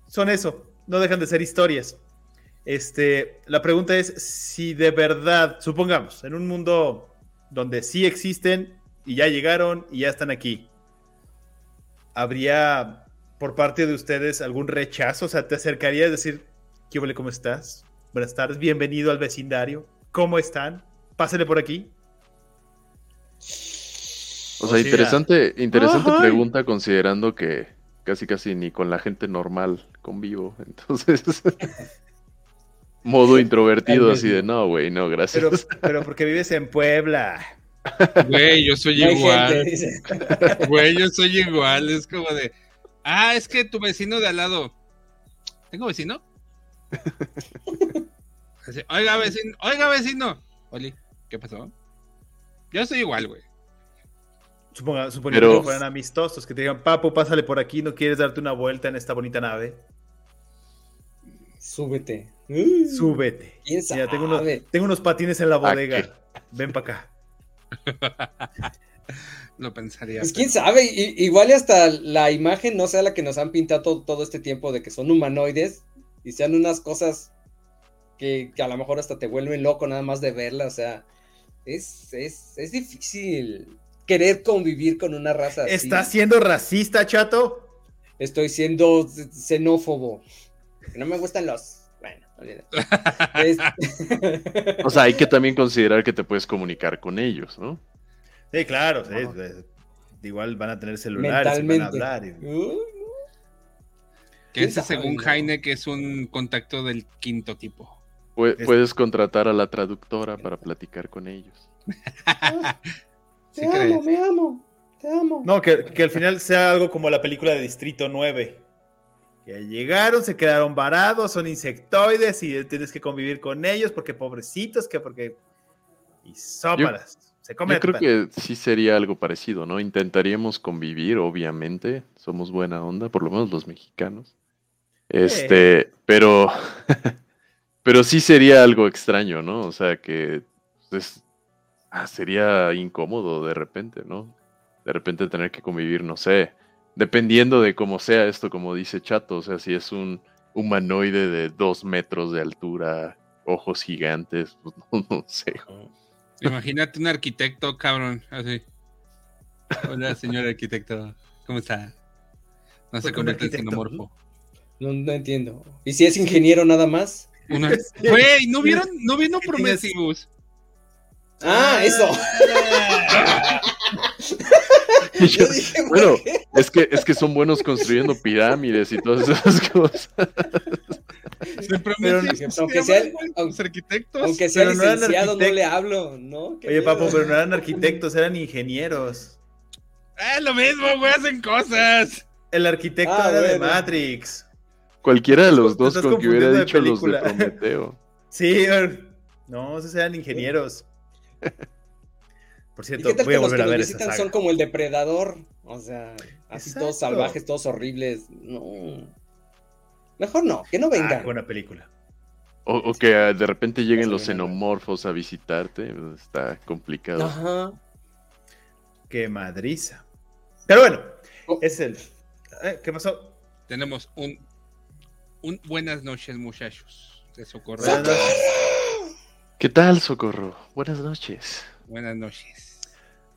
son eso, no dejan de ser historias. Este, la pregunta es si de verdad, supongamos, en un mundo donde sí existen y ya llegaron y ya están aquí, ¿habría por parte de ustedes algún rechazo? O sea, ¿te acercarías a decir, ¿qué huele, cómo estás? Buenas tardes, bienvenido al vecindario. ¿Cómo están? Pásale por aquí. O sea, O sea, interesante, interesante ajá. pregunta considerando que casi casi ni con la gente normal convivo. Entonces, modo introvertido así de no, güey, no, gracias. Pero, pero porque vives en Puebla. Güey, yo soy No igual. gente. Güey, yo soy igual. Es como de. Ah, es que tu vecino de al lado. ¿Tengo vecino? Así, oiga, vecino. Oiga, vecino. Oli, ¿qué pasó? Yo soy igual, güey. Suponga, suponiendo Pero- que fueran amistosos, que te digan, papu, pásale por aquí, ¿no quieres darte una vuelta en esta bonita nave? Súbete. Uh, Súbete. ¿Quién sabe? Mira, tengo unos, tengo unos patines en la ¿A bodega. Ven para acá. Lo pensaría. Pues quién sabe, I- igual y hasta la imagen no sea la que nos han pintado todo, todo este tiempo de que son humanoides y sean unas cosas que, que a lo mejor hasta te vuelven loco nada más de verla, o sea, es, es, es difícil querer convivir con una raza así. ¿Estás siendo racista, chato? Estoy siendo x- No me gustan los... Bueno, olvídate. Es- O sea, hay que también considerar que te puedes comunicar con ellos, ¿no? Sí, claro. sí, igual van a tener celulares, y van a hablar. y- Uh, Que ¿Quién ese, según? Jaime, que es un contacto del quinto tipo. Pue- Es- Puedes contratar a la traductora para platicar con ellos. ¿Sí crees? me amo, te amo. No, que, que al final sea algo como la película de Distrito 9. Que llegaron, se quedaron varados, son insectoides y tienes que convivir con ellos porque pobrecitos, que porque... Y sópalas. se comen Yo creo que sí sería algo parecido, ¿no? Intentaríamos convivir, obviamente. Somos buena onda, por lo menos los mexicanos. Este, pero. pero sí sería algo extraño, ¿no? O sea que. pues, ah, sería incómodo de repente, ¿no? De repente tener que convivir, no sé. Dependiendo de cómo sea esto, como dice Chato. O sea, si es un humanoide de dos metros de altura, ojos gigantes, pues no, no sé. Imagínate un arquitecto, cabrón, así. Hola, señor arquitecto. ¿Cómo está? No se ¿Por qué un convierte en xenomorfo. No, no entiendo. ¿Y si es ingeniero nada más? Una- Güey, ¿no vieron? ¿No vieron. Prometheus? Ah, eso. Y yo, Yo dije, bueno, es que, es que son buenos construyendo pirámides y todas esas cosas. Pero- se aunque sea- los arquitectos. Aunque sea Pero no eran licenciado, no le arquitectos. hablo, ¿no? ¿Qué Oye, papu, pero no eran arquitectos, eran ingenieros. Ah, lo mismo, güey, hacen cosas. El arquitecto Ah, era de. Matrix. Cualquiera de los dos con que hubiera dicho los de. Prometeo. Sí, no, esos eran ingenieros. Por ¿Y cierto, qué tal voy que a los volver que a esa visitan saga. son como el depredador? O sea, así todos salvajes, todos horribles. No. Mejor no, que no Ah, vengan. qué buena película. O, o que ah, de repente lleguen los xenomorfos a visitarte. Está complicado. Ajá. Qué madriza. Pero bueno, Oh. es el. Eh, ¿Qué pasó? Tenemos un, un buenas noches, muchachos. De socorro. ¿Qué tal, Socorro? Buenas noches. Buenas noches.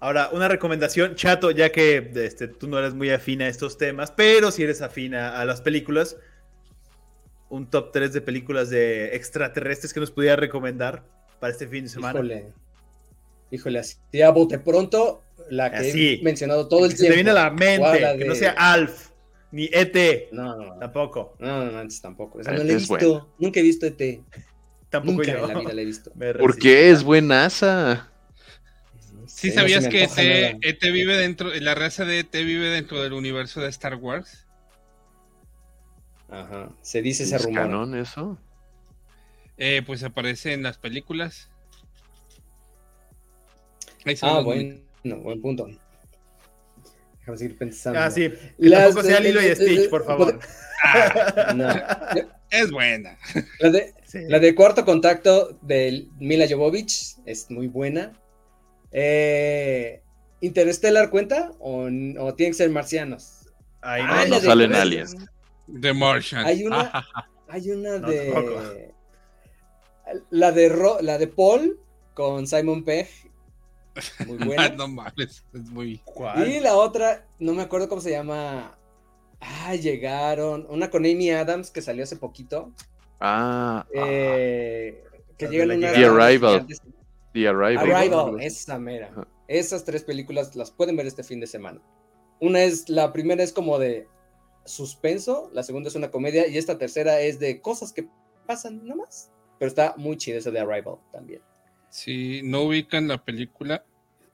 Ahora, una recomendación, chato, ya que este, tú no eres muy afín a estos temas, pero si eres afín a, a las películas, un top 3 de películas de extraterrestres que nos pudiera recomendar para este fin de semana. Híjole. Híjole, así a bote pronto, la que Así. he mencionado todo el que se te tiempo. viene a la mente, que de- no sea Alf, ni ET, No, no, no. tampoco. No, no, antes tampoco. Esa Ah, no la he visto. buena. Nunca he visto ET. Tampoco Nunca yo. en la vida la he visto. Me ¿Por resisto. qué es buenaza? ¿Sí, sabías que ET. ET vive dentro, la raza de ET vive dentro del universo de Star Wars? Ajá. Se dice ese ¿Es rumor. canon eso? Eh, pues aparece en las películas. Ah, los bueno, buen punto. Déjame seguir pensando. Ah, sí. Las- tampoco sea Lilo y Stitch, por favor. No. Es buena. La de, Sí. la de Cuarto Contacto de Mila Jovovich es muy buena. Eh, ¿Interstellar cuenta o, o tienen que ser marcianos? Ahí Ah, no salen aliens. The Martian. Hay una, hay una de. La de, Ro- la de Paul con Simon Pegg. Muy Ah, buena. no mames, es muy. ¿Cuál? Y la otra, no me acuerdo cómo se llama. Ah, llegaron. Una con Amy Adams que salió hace poquito. Ah, ah, eh, que La de llegan una. The Arrival. gigantes- The Arrival. Arrival, esa mera. Esas tres películas las pueden ver este fin de semana. Una es, la primera es como de suspenso, la segunda es una comedia y esta tercera es de cosas que pasan nomás. Pero está muy chida esa de Arrival también. Si no ubican la película,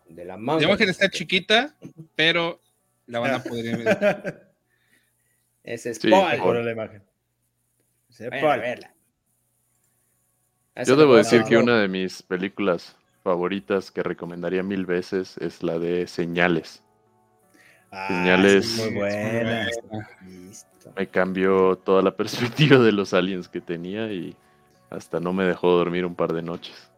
De la manga. la imagen está chiquita, pero la van a poder ver. Ese es Sí. Ahora la imagen. Vayan a verla. Yo debo decir que una de mis películas favoritas que recomendaría mil veces es la de Señales. Ah, Señales. sí, muy buena. Listo. Me cambió toda la perspectiva de los aliens que tenía y hasta no me dejó dormir un par de noches.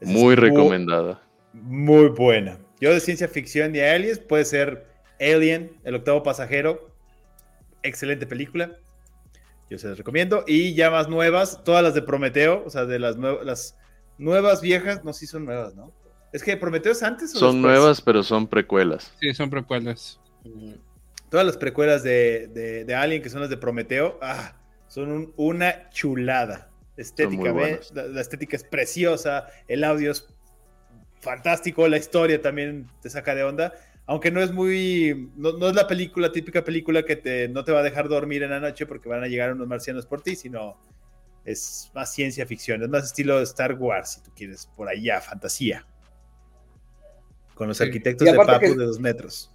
Es Muy recomendada. Muy buena. Yo de ciencia ficción y aliens puede ser Alien, el octavo pasajero. Excelente película. Yo se las recomiendo. Y ya más nuevas, todas las de Prometeo, o sea, de las, nue- las nuevas viejas, no, sí son nuevas, ¿no? Es que Prometeo es antes o Son después? nuevas, pero son precuelas. Sí, son precuelas. Mm. Todas las precuelas de, de, de Alien, que son las de Prometeo, ah, son un- una chulada. Estéticamente, la estética es preciosa, el audio es fantástico, la historia también te saca de onda. Aunque no es muy. No, no es la película, típica película que te, no te va a dejar dormir en la noche porque van a llegar unos marcianos por ti, sino es más ciencia ficción, es más estilo Star Wars, si tú quieres, por allá, fantasía. Con los Sí. arquitectos de Papu que- de dos metros.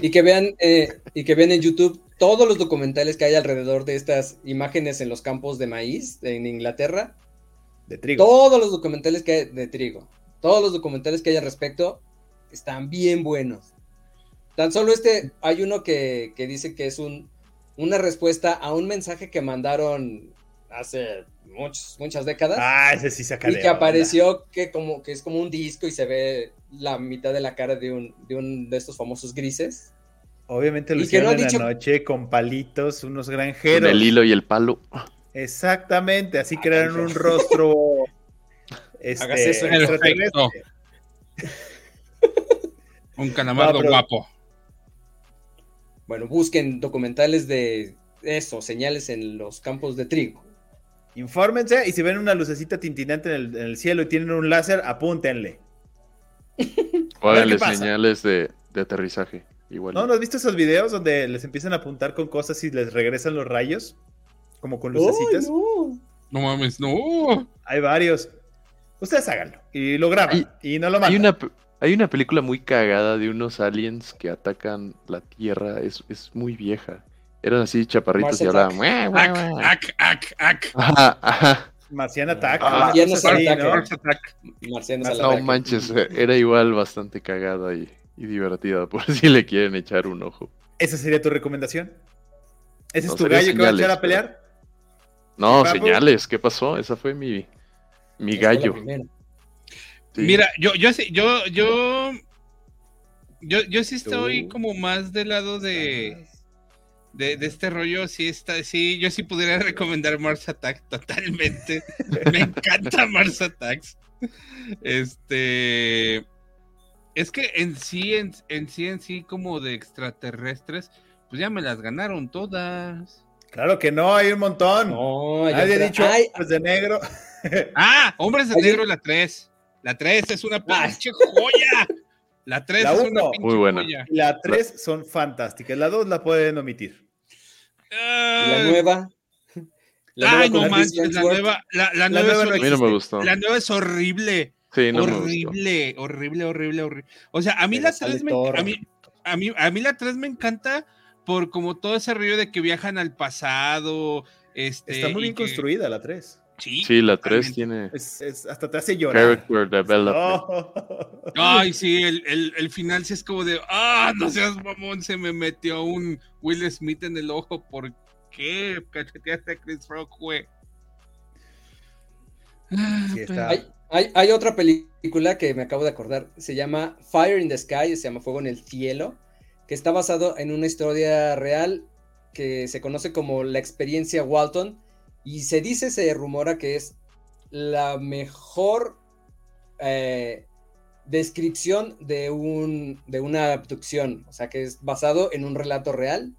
Y que vean, eh, y que vean en YouTube todos los documentales que hay alrededor de estas imágenes en los campos de maíz en Inglaterra. De trigo. Todos los documentales que hay de trigo. Todos los documentales que hay al respecto están bien buenos. Tan solo este, hay uno que, que dice que es un, una respuesta a un mensaje que mandaron hace muchos, muchas décadas. Ah, ese sí saca y que onda. apareció que como que es como un disco y se ve la mitad de la cara de un de, un, de estos famosos grises. Obviamente lo Y que no hicieron han en dicho- la noche con palitos, unos Con granjeros. el hilo y el palo. Exactamente, así Ah, crearon un rostro. Este, Hagas eso, extraterrestre. Un calamardo No, pero- guapo. Bueno, busquen documentales de eso, señales en los campos de trigo. Infórmense y si ven una lucecita tintinante en el, en el cielo y tienen un láser, apúntenle. O A ver, háganle ¿qué pasa? señales de, de aterrizaje. Igual. ¿No? ¿No has visto esos videos donde les empiezan a apuntar con cosas y les regresan los rayos? Como con lucecitas. ¡Ay, no! No mames, no. Hay varios. Ustedes háganlo y lo graban y no lo mandan. Hay una, hay una película muy cagada de unos aliens que atacan la Tierra. Es, es muy vieja. Eran así chaparritos y hablaban. Attack. "Mua, Ac, mua, mua". ac, ac, ac. Ajá, ajá. Marcian Attack. Ah, Marcianos Attack. ¿no? Mars Attack. Marcianos No manches, eh, era igual bastante cagada y, y divertida, por si le quieren echar un ojo. ¿Esa sería tu recomendación? ¿Ese No, es tu gallo que va a echar señales, a pelear? No, Papu. señales, ¿qué pasó? Esa fue mi, mi Esa gallo. Sí. Mira, yo, yo sí, yo, yo, yo, yo sí estoy Tú. como más del lado de, de, de este rollo, sí está, sí, yo sí pudiera recomendar Mars Attack totalmente. Me encanta Mars Attacks. Este, es que en sí, en, en sí, en sí, como de extraterrestres, pues ya me las ganaron todas. Claro que no, hay un montón. No, Nadie ha dicho Ay, pues de negro. Ah, Hombres de. Negro, la 3. La 3 es una Ah. pinche joya. La 3 La es uno. una pinche Muy buena. joya. La 3 son fantásticas. La 2 la pueden omitir. y la nueva. La Ay, nueva no manches, la nueva, la, la La nueva, nueva es no A mí no me horrible. gustó. La nueva es horrible. Sí, no me gustó. horrible, horrible, horrible, horrible. O sea, a mí Pero la sale 3 me, a mí, a mí, a mí la 3 me encanta por como todo ese rollo de que viajan al pasado. Este, Está muy bien que- construida la 3. Sí, Sí, la 3 totalmente. tiene Es, es- hasta te hace llorar. character development. Oh. Ay, sí, el, el, el final sí es como de, ah, no seas mamón, se me metió un Will Smith en el ojo, ¿por qué cacheteaste a Chris Rock, güey? Ah, Sí, pero- está- Hay, hay, hay otra película que me acabo de acordar, se llama Fire in the Sky, se llama Fuego en el Cielo, que está basado en una historia real que se conoce como la experiencia Walton y se dice, se rumora que es la mejor eh, descripción de, un, de una abducción, o sea que es basado en un relato real.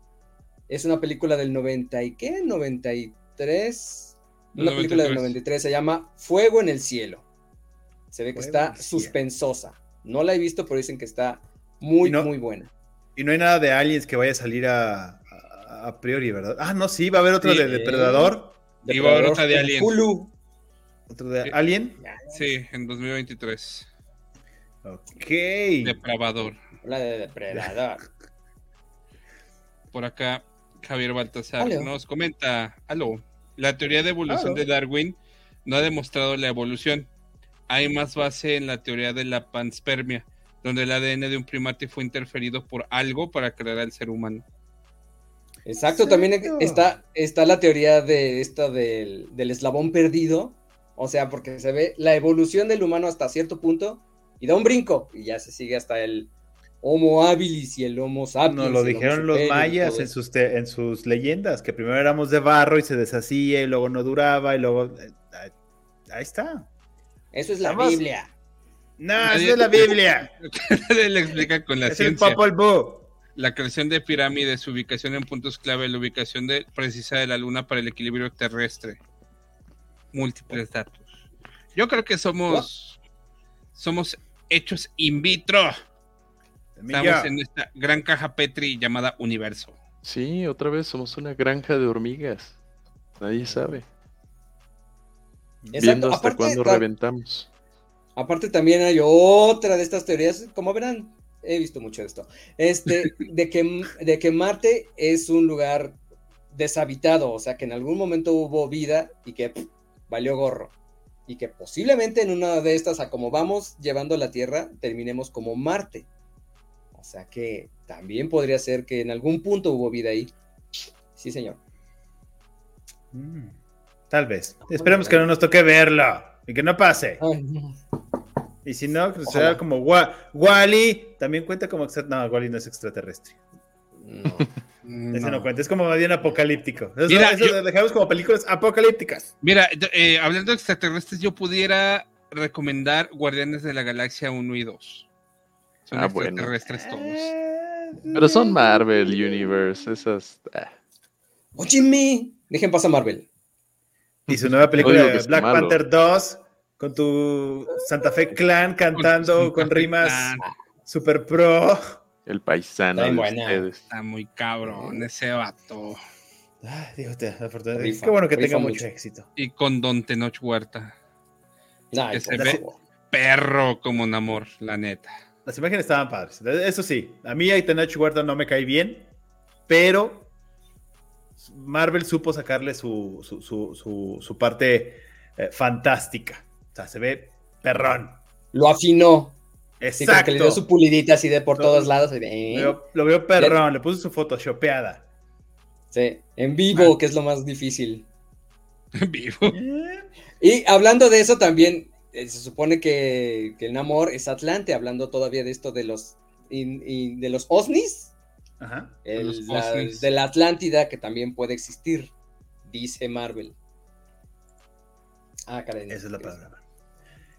Es una película del 90 y qué, 93. Una película del 93 se llama Fuego en el cielo. Se ve que Fuego está suspensosa. No la he visto, pero dicen que está muy, no- muy buena. Y no hay nada de aliens que vaya a salir a, a, a priori, ¿verdad? Ah, no, sí, va a haber otro Sí. de Depredador. Y va a haber otra de en Alien. Hulu. Otro de Sí. Alien. Sí, en 2023. Ok. Depravador. La de Depredador. Por acá, Javier Baltasar Aló. nos comenta, aló, la teoría de evolución Aló. de Darwin no ha demostrado la evolución. Hay más base en la teoría de la panspermia, donde el ADN de un primate fue interferido por algo para crear al ser humano. Exacto, también está, está la teoría de esta del, del eslabón perdido. O sea, porque se ve la evolución del humano hasta cierto punto y da un brinco y ya se sigue hasta el Homo habilis y el Homo sapiens. Nos lo dijeron los mayas en eso. sus, te- en sus leyendas, que primero éramos de barro y se deshacía y luego no duraba y luego... eh, ahí- Ahí está. Eso es la Estamos- Biblia. No, esa es la Biblia. Él explica con la es el Popol Vuh. La creación de pirámides, su ubicación en puntos clave, la ubicación de, precisa de la luna para el equilibrio terrestre. Múltiples datos. Yo creo que somos, somos hechos in vitro. Estamos en esta gran caja Petri llamada universo. Sí, otra vez somos una granja de hormigas. Nadie sabe. Exacto, Viendo hasta aparte, cuándo ta- reventamos. Aparte también hay otra de estas teorías, como verán, he visto mucho de esto, este, de que, de que Marte es un lugar deshabitado, o sea que en algún momento hubo vida y que pff, valió gorro. Y que posiblemente en una de estas, a como vamos llevando la Tierra, terminemos como Marte. O sea que también podría ser que en algún punto hubo vida ahí. Sí, señor. Mm, Tal vez. Esperemos que no nos toque verlo y que no pase. Ay, no. Y si no, que Ojalá. sea como Wa- Wally. También cuenta como. No, Wally no es extraterrestre. No. Ese no cuenta. Es como bien apocalíptico. Eso, Mira, eso yo- lo dejamos como películas apocalípticas. Mira, eh, hablando de extraterrestres, yo pudiera recomendar Guardianes de la Galaxia 1 y 2. Son Ah, bueno. extraterrestres todos. Eh, Pero son Marvel Universe, esas. ah. Óyeme, dejen pasar Marvel. Y su nueva película Black. Panther 2 con tu Santa Fe Clan cantando Con rimas Clan. super pro. El paisano Está de buena. ustedes. Está muy cabrón ese vato. Ay, digo, te- afortunadamente. Rifa, Qué bueno que tenga mucho mucho. éxito. Y con Don Tenoch Huerta. Nah, Que se ve-. Perro como Namor, la neta. Las imágenes estaban padres. Eso sí, a mí Aitanachi Huerta no me cae bien, pero Marvel supo sacarle su, su, su, su- su parte eh, fantástica. Sea, se ve perrón. Lo afinó. Sí, Exacto. que le dio su pulidita así de por todos lados. de, ¿eh? Lo veo, lo veo perrón, le puso su photoshopeada. Sí, en vivo, que es lo más difícil. Vivo. Eh, Y hablando de eso también, eh, se supone que, que el Namor es Atlante, hablando todavía de esto de los, in- in- de los OSNIs, Ajá. el- los la- OSNIs. de la Atlántida, que también puede existir, dice Marvel. Ah, caray. Esa es la palabra.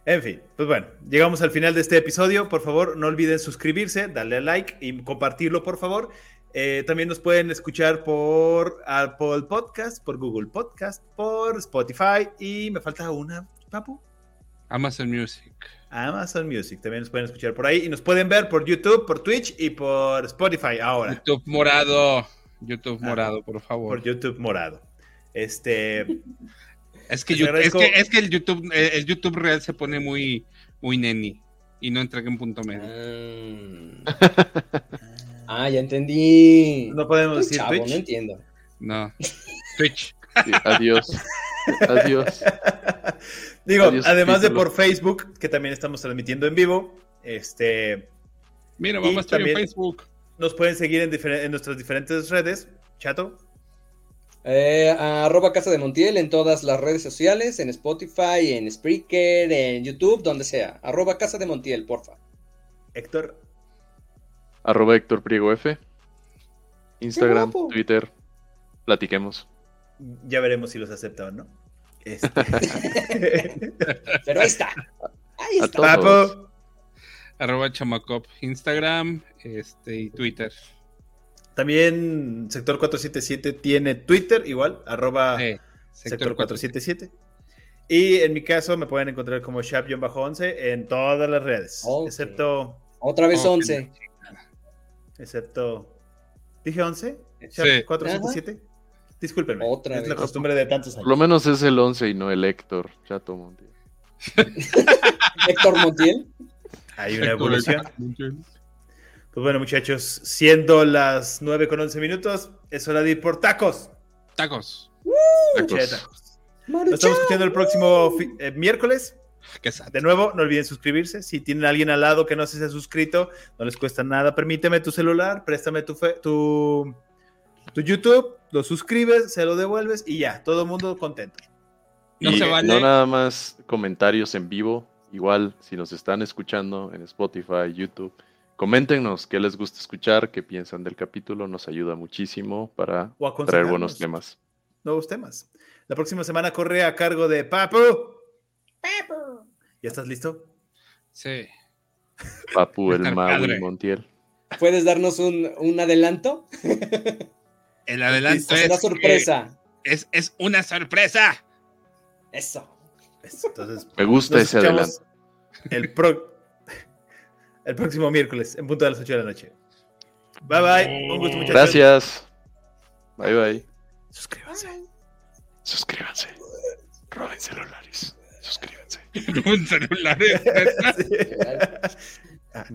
En fin, pues bueno, llegamos al final de este episodio. Por favor, no olviden suscribirse, darle a like y compartirlo, por favor. Eh, también nos pueden escuchar por Apple Podcast, por Google Podcast, por Spotify y me falta una, papu. Amazon Music. Amazon Music. También nos pueden escuchar por ahí y nos pueden ver por YouTube, por Twitch y por Spotify ahora. YouTube morado. YouTube Ah, morado, por favor. Por YouTube morado. Este, Es que, YouTube- es que es que el YouTube eh, el YouTube real se pone muy muy neni y no entregué un punto medio. Ah, Ah, ya entendí. No podemos decir chavo, Twitch. no entiendo. No. Twitch. Sí, adiós. Adiós. Digo, Adiós, además de por Facebook, que también estamos transmitiendo en vivo, este, Mira, vamos a estar en Facebook. nos pueden seguir en, difer- en nuestras diferentes redes. Chato, Eh, arroba Casa de Montiel en todas las redes sociales, en Spotify, en Spreaker, en YouTube, donde sea. Arroba Casa de Montiel, porfa. Héctor, Arroba Héctor Priego F. Instagram. Twitter. Platiquemos. ya veremos si los acepta o no. Este, Pero ahí está. Ahí A está. Arroba Chamacop. Instagram este, y Twitter. También Sector 477 tiene Twitter, igual, arroba Eh, Sector 477. Y en mi caso me pueden encontrar como Shap-11 en todas las redes, Ok. excepto, Otra vez Oh, 11. excepto, ¿dije 11? Sí. Shap 477. Discúlpenme, Otra es la vez. costumbre de tantos Por lo años. menos es el 11 y no el Héctor. Chato Montiel. Héctor Montiel. Hay una evolución. Pues bueno, muchachos, siendo las 9 con 11 minutos, es hora de ir por tacos. Tacos. Noche de Tacos. tacos. Nos estamos escuchando el próximo eh, miércoles. Qué sad. De nuevo, no olviden suscribirse. Si tienen a alguien al lado que no se ha suscrito, no les cuesta nada. Permíteme tu celular, préstame tu, fe- tu, tu YouTube, lo suscribes, se lo devuelves y ya, todo el mundo contento. No y se vale. no nada más comentarios en vivo. Igual, si nos están escuchando en Spotify, YouTube, coméntenos qué les gusta escuchar, qué piensan del capítulo. Nos ayuda muchísimo para traer buenos temas. Nuevos temas. La próxima semana corre a cargo de Papu. Papu. ¿Ya estás listo? Sí. Papu, el Maui padre. Montiel. ¿Puedes darnos un, un adelanto? El adelanto es, sorpresa. que es, es una sorpresa. Eso. Eso, Entonces, Me gusta ese adelanto. El, pro- el próximo miércoles, en punto de las 8 de la noche. Bye bye. Un gusto, muchachos. Gracias. Bye bye. Suscríbanse. Suscríbanse. Roben celulares. Suscríbanse. Un celular. Sí. Ah, no vayan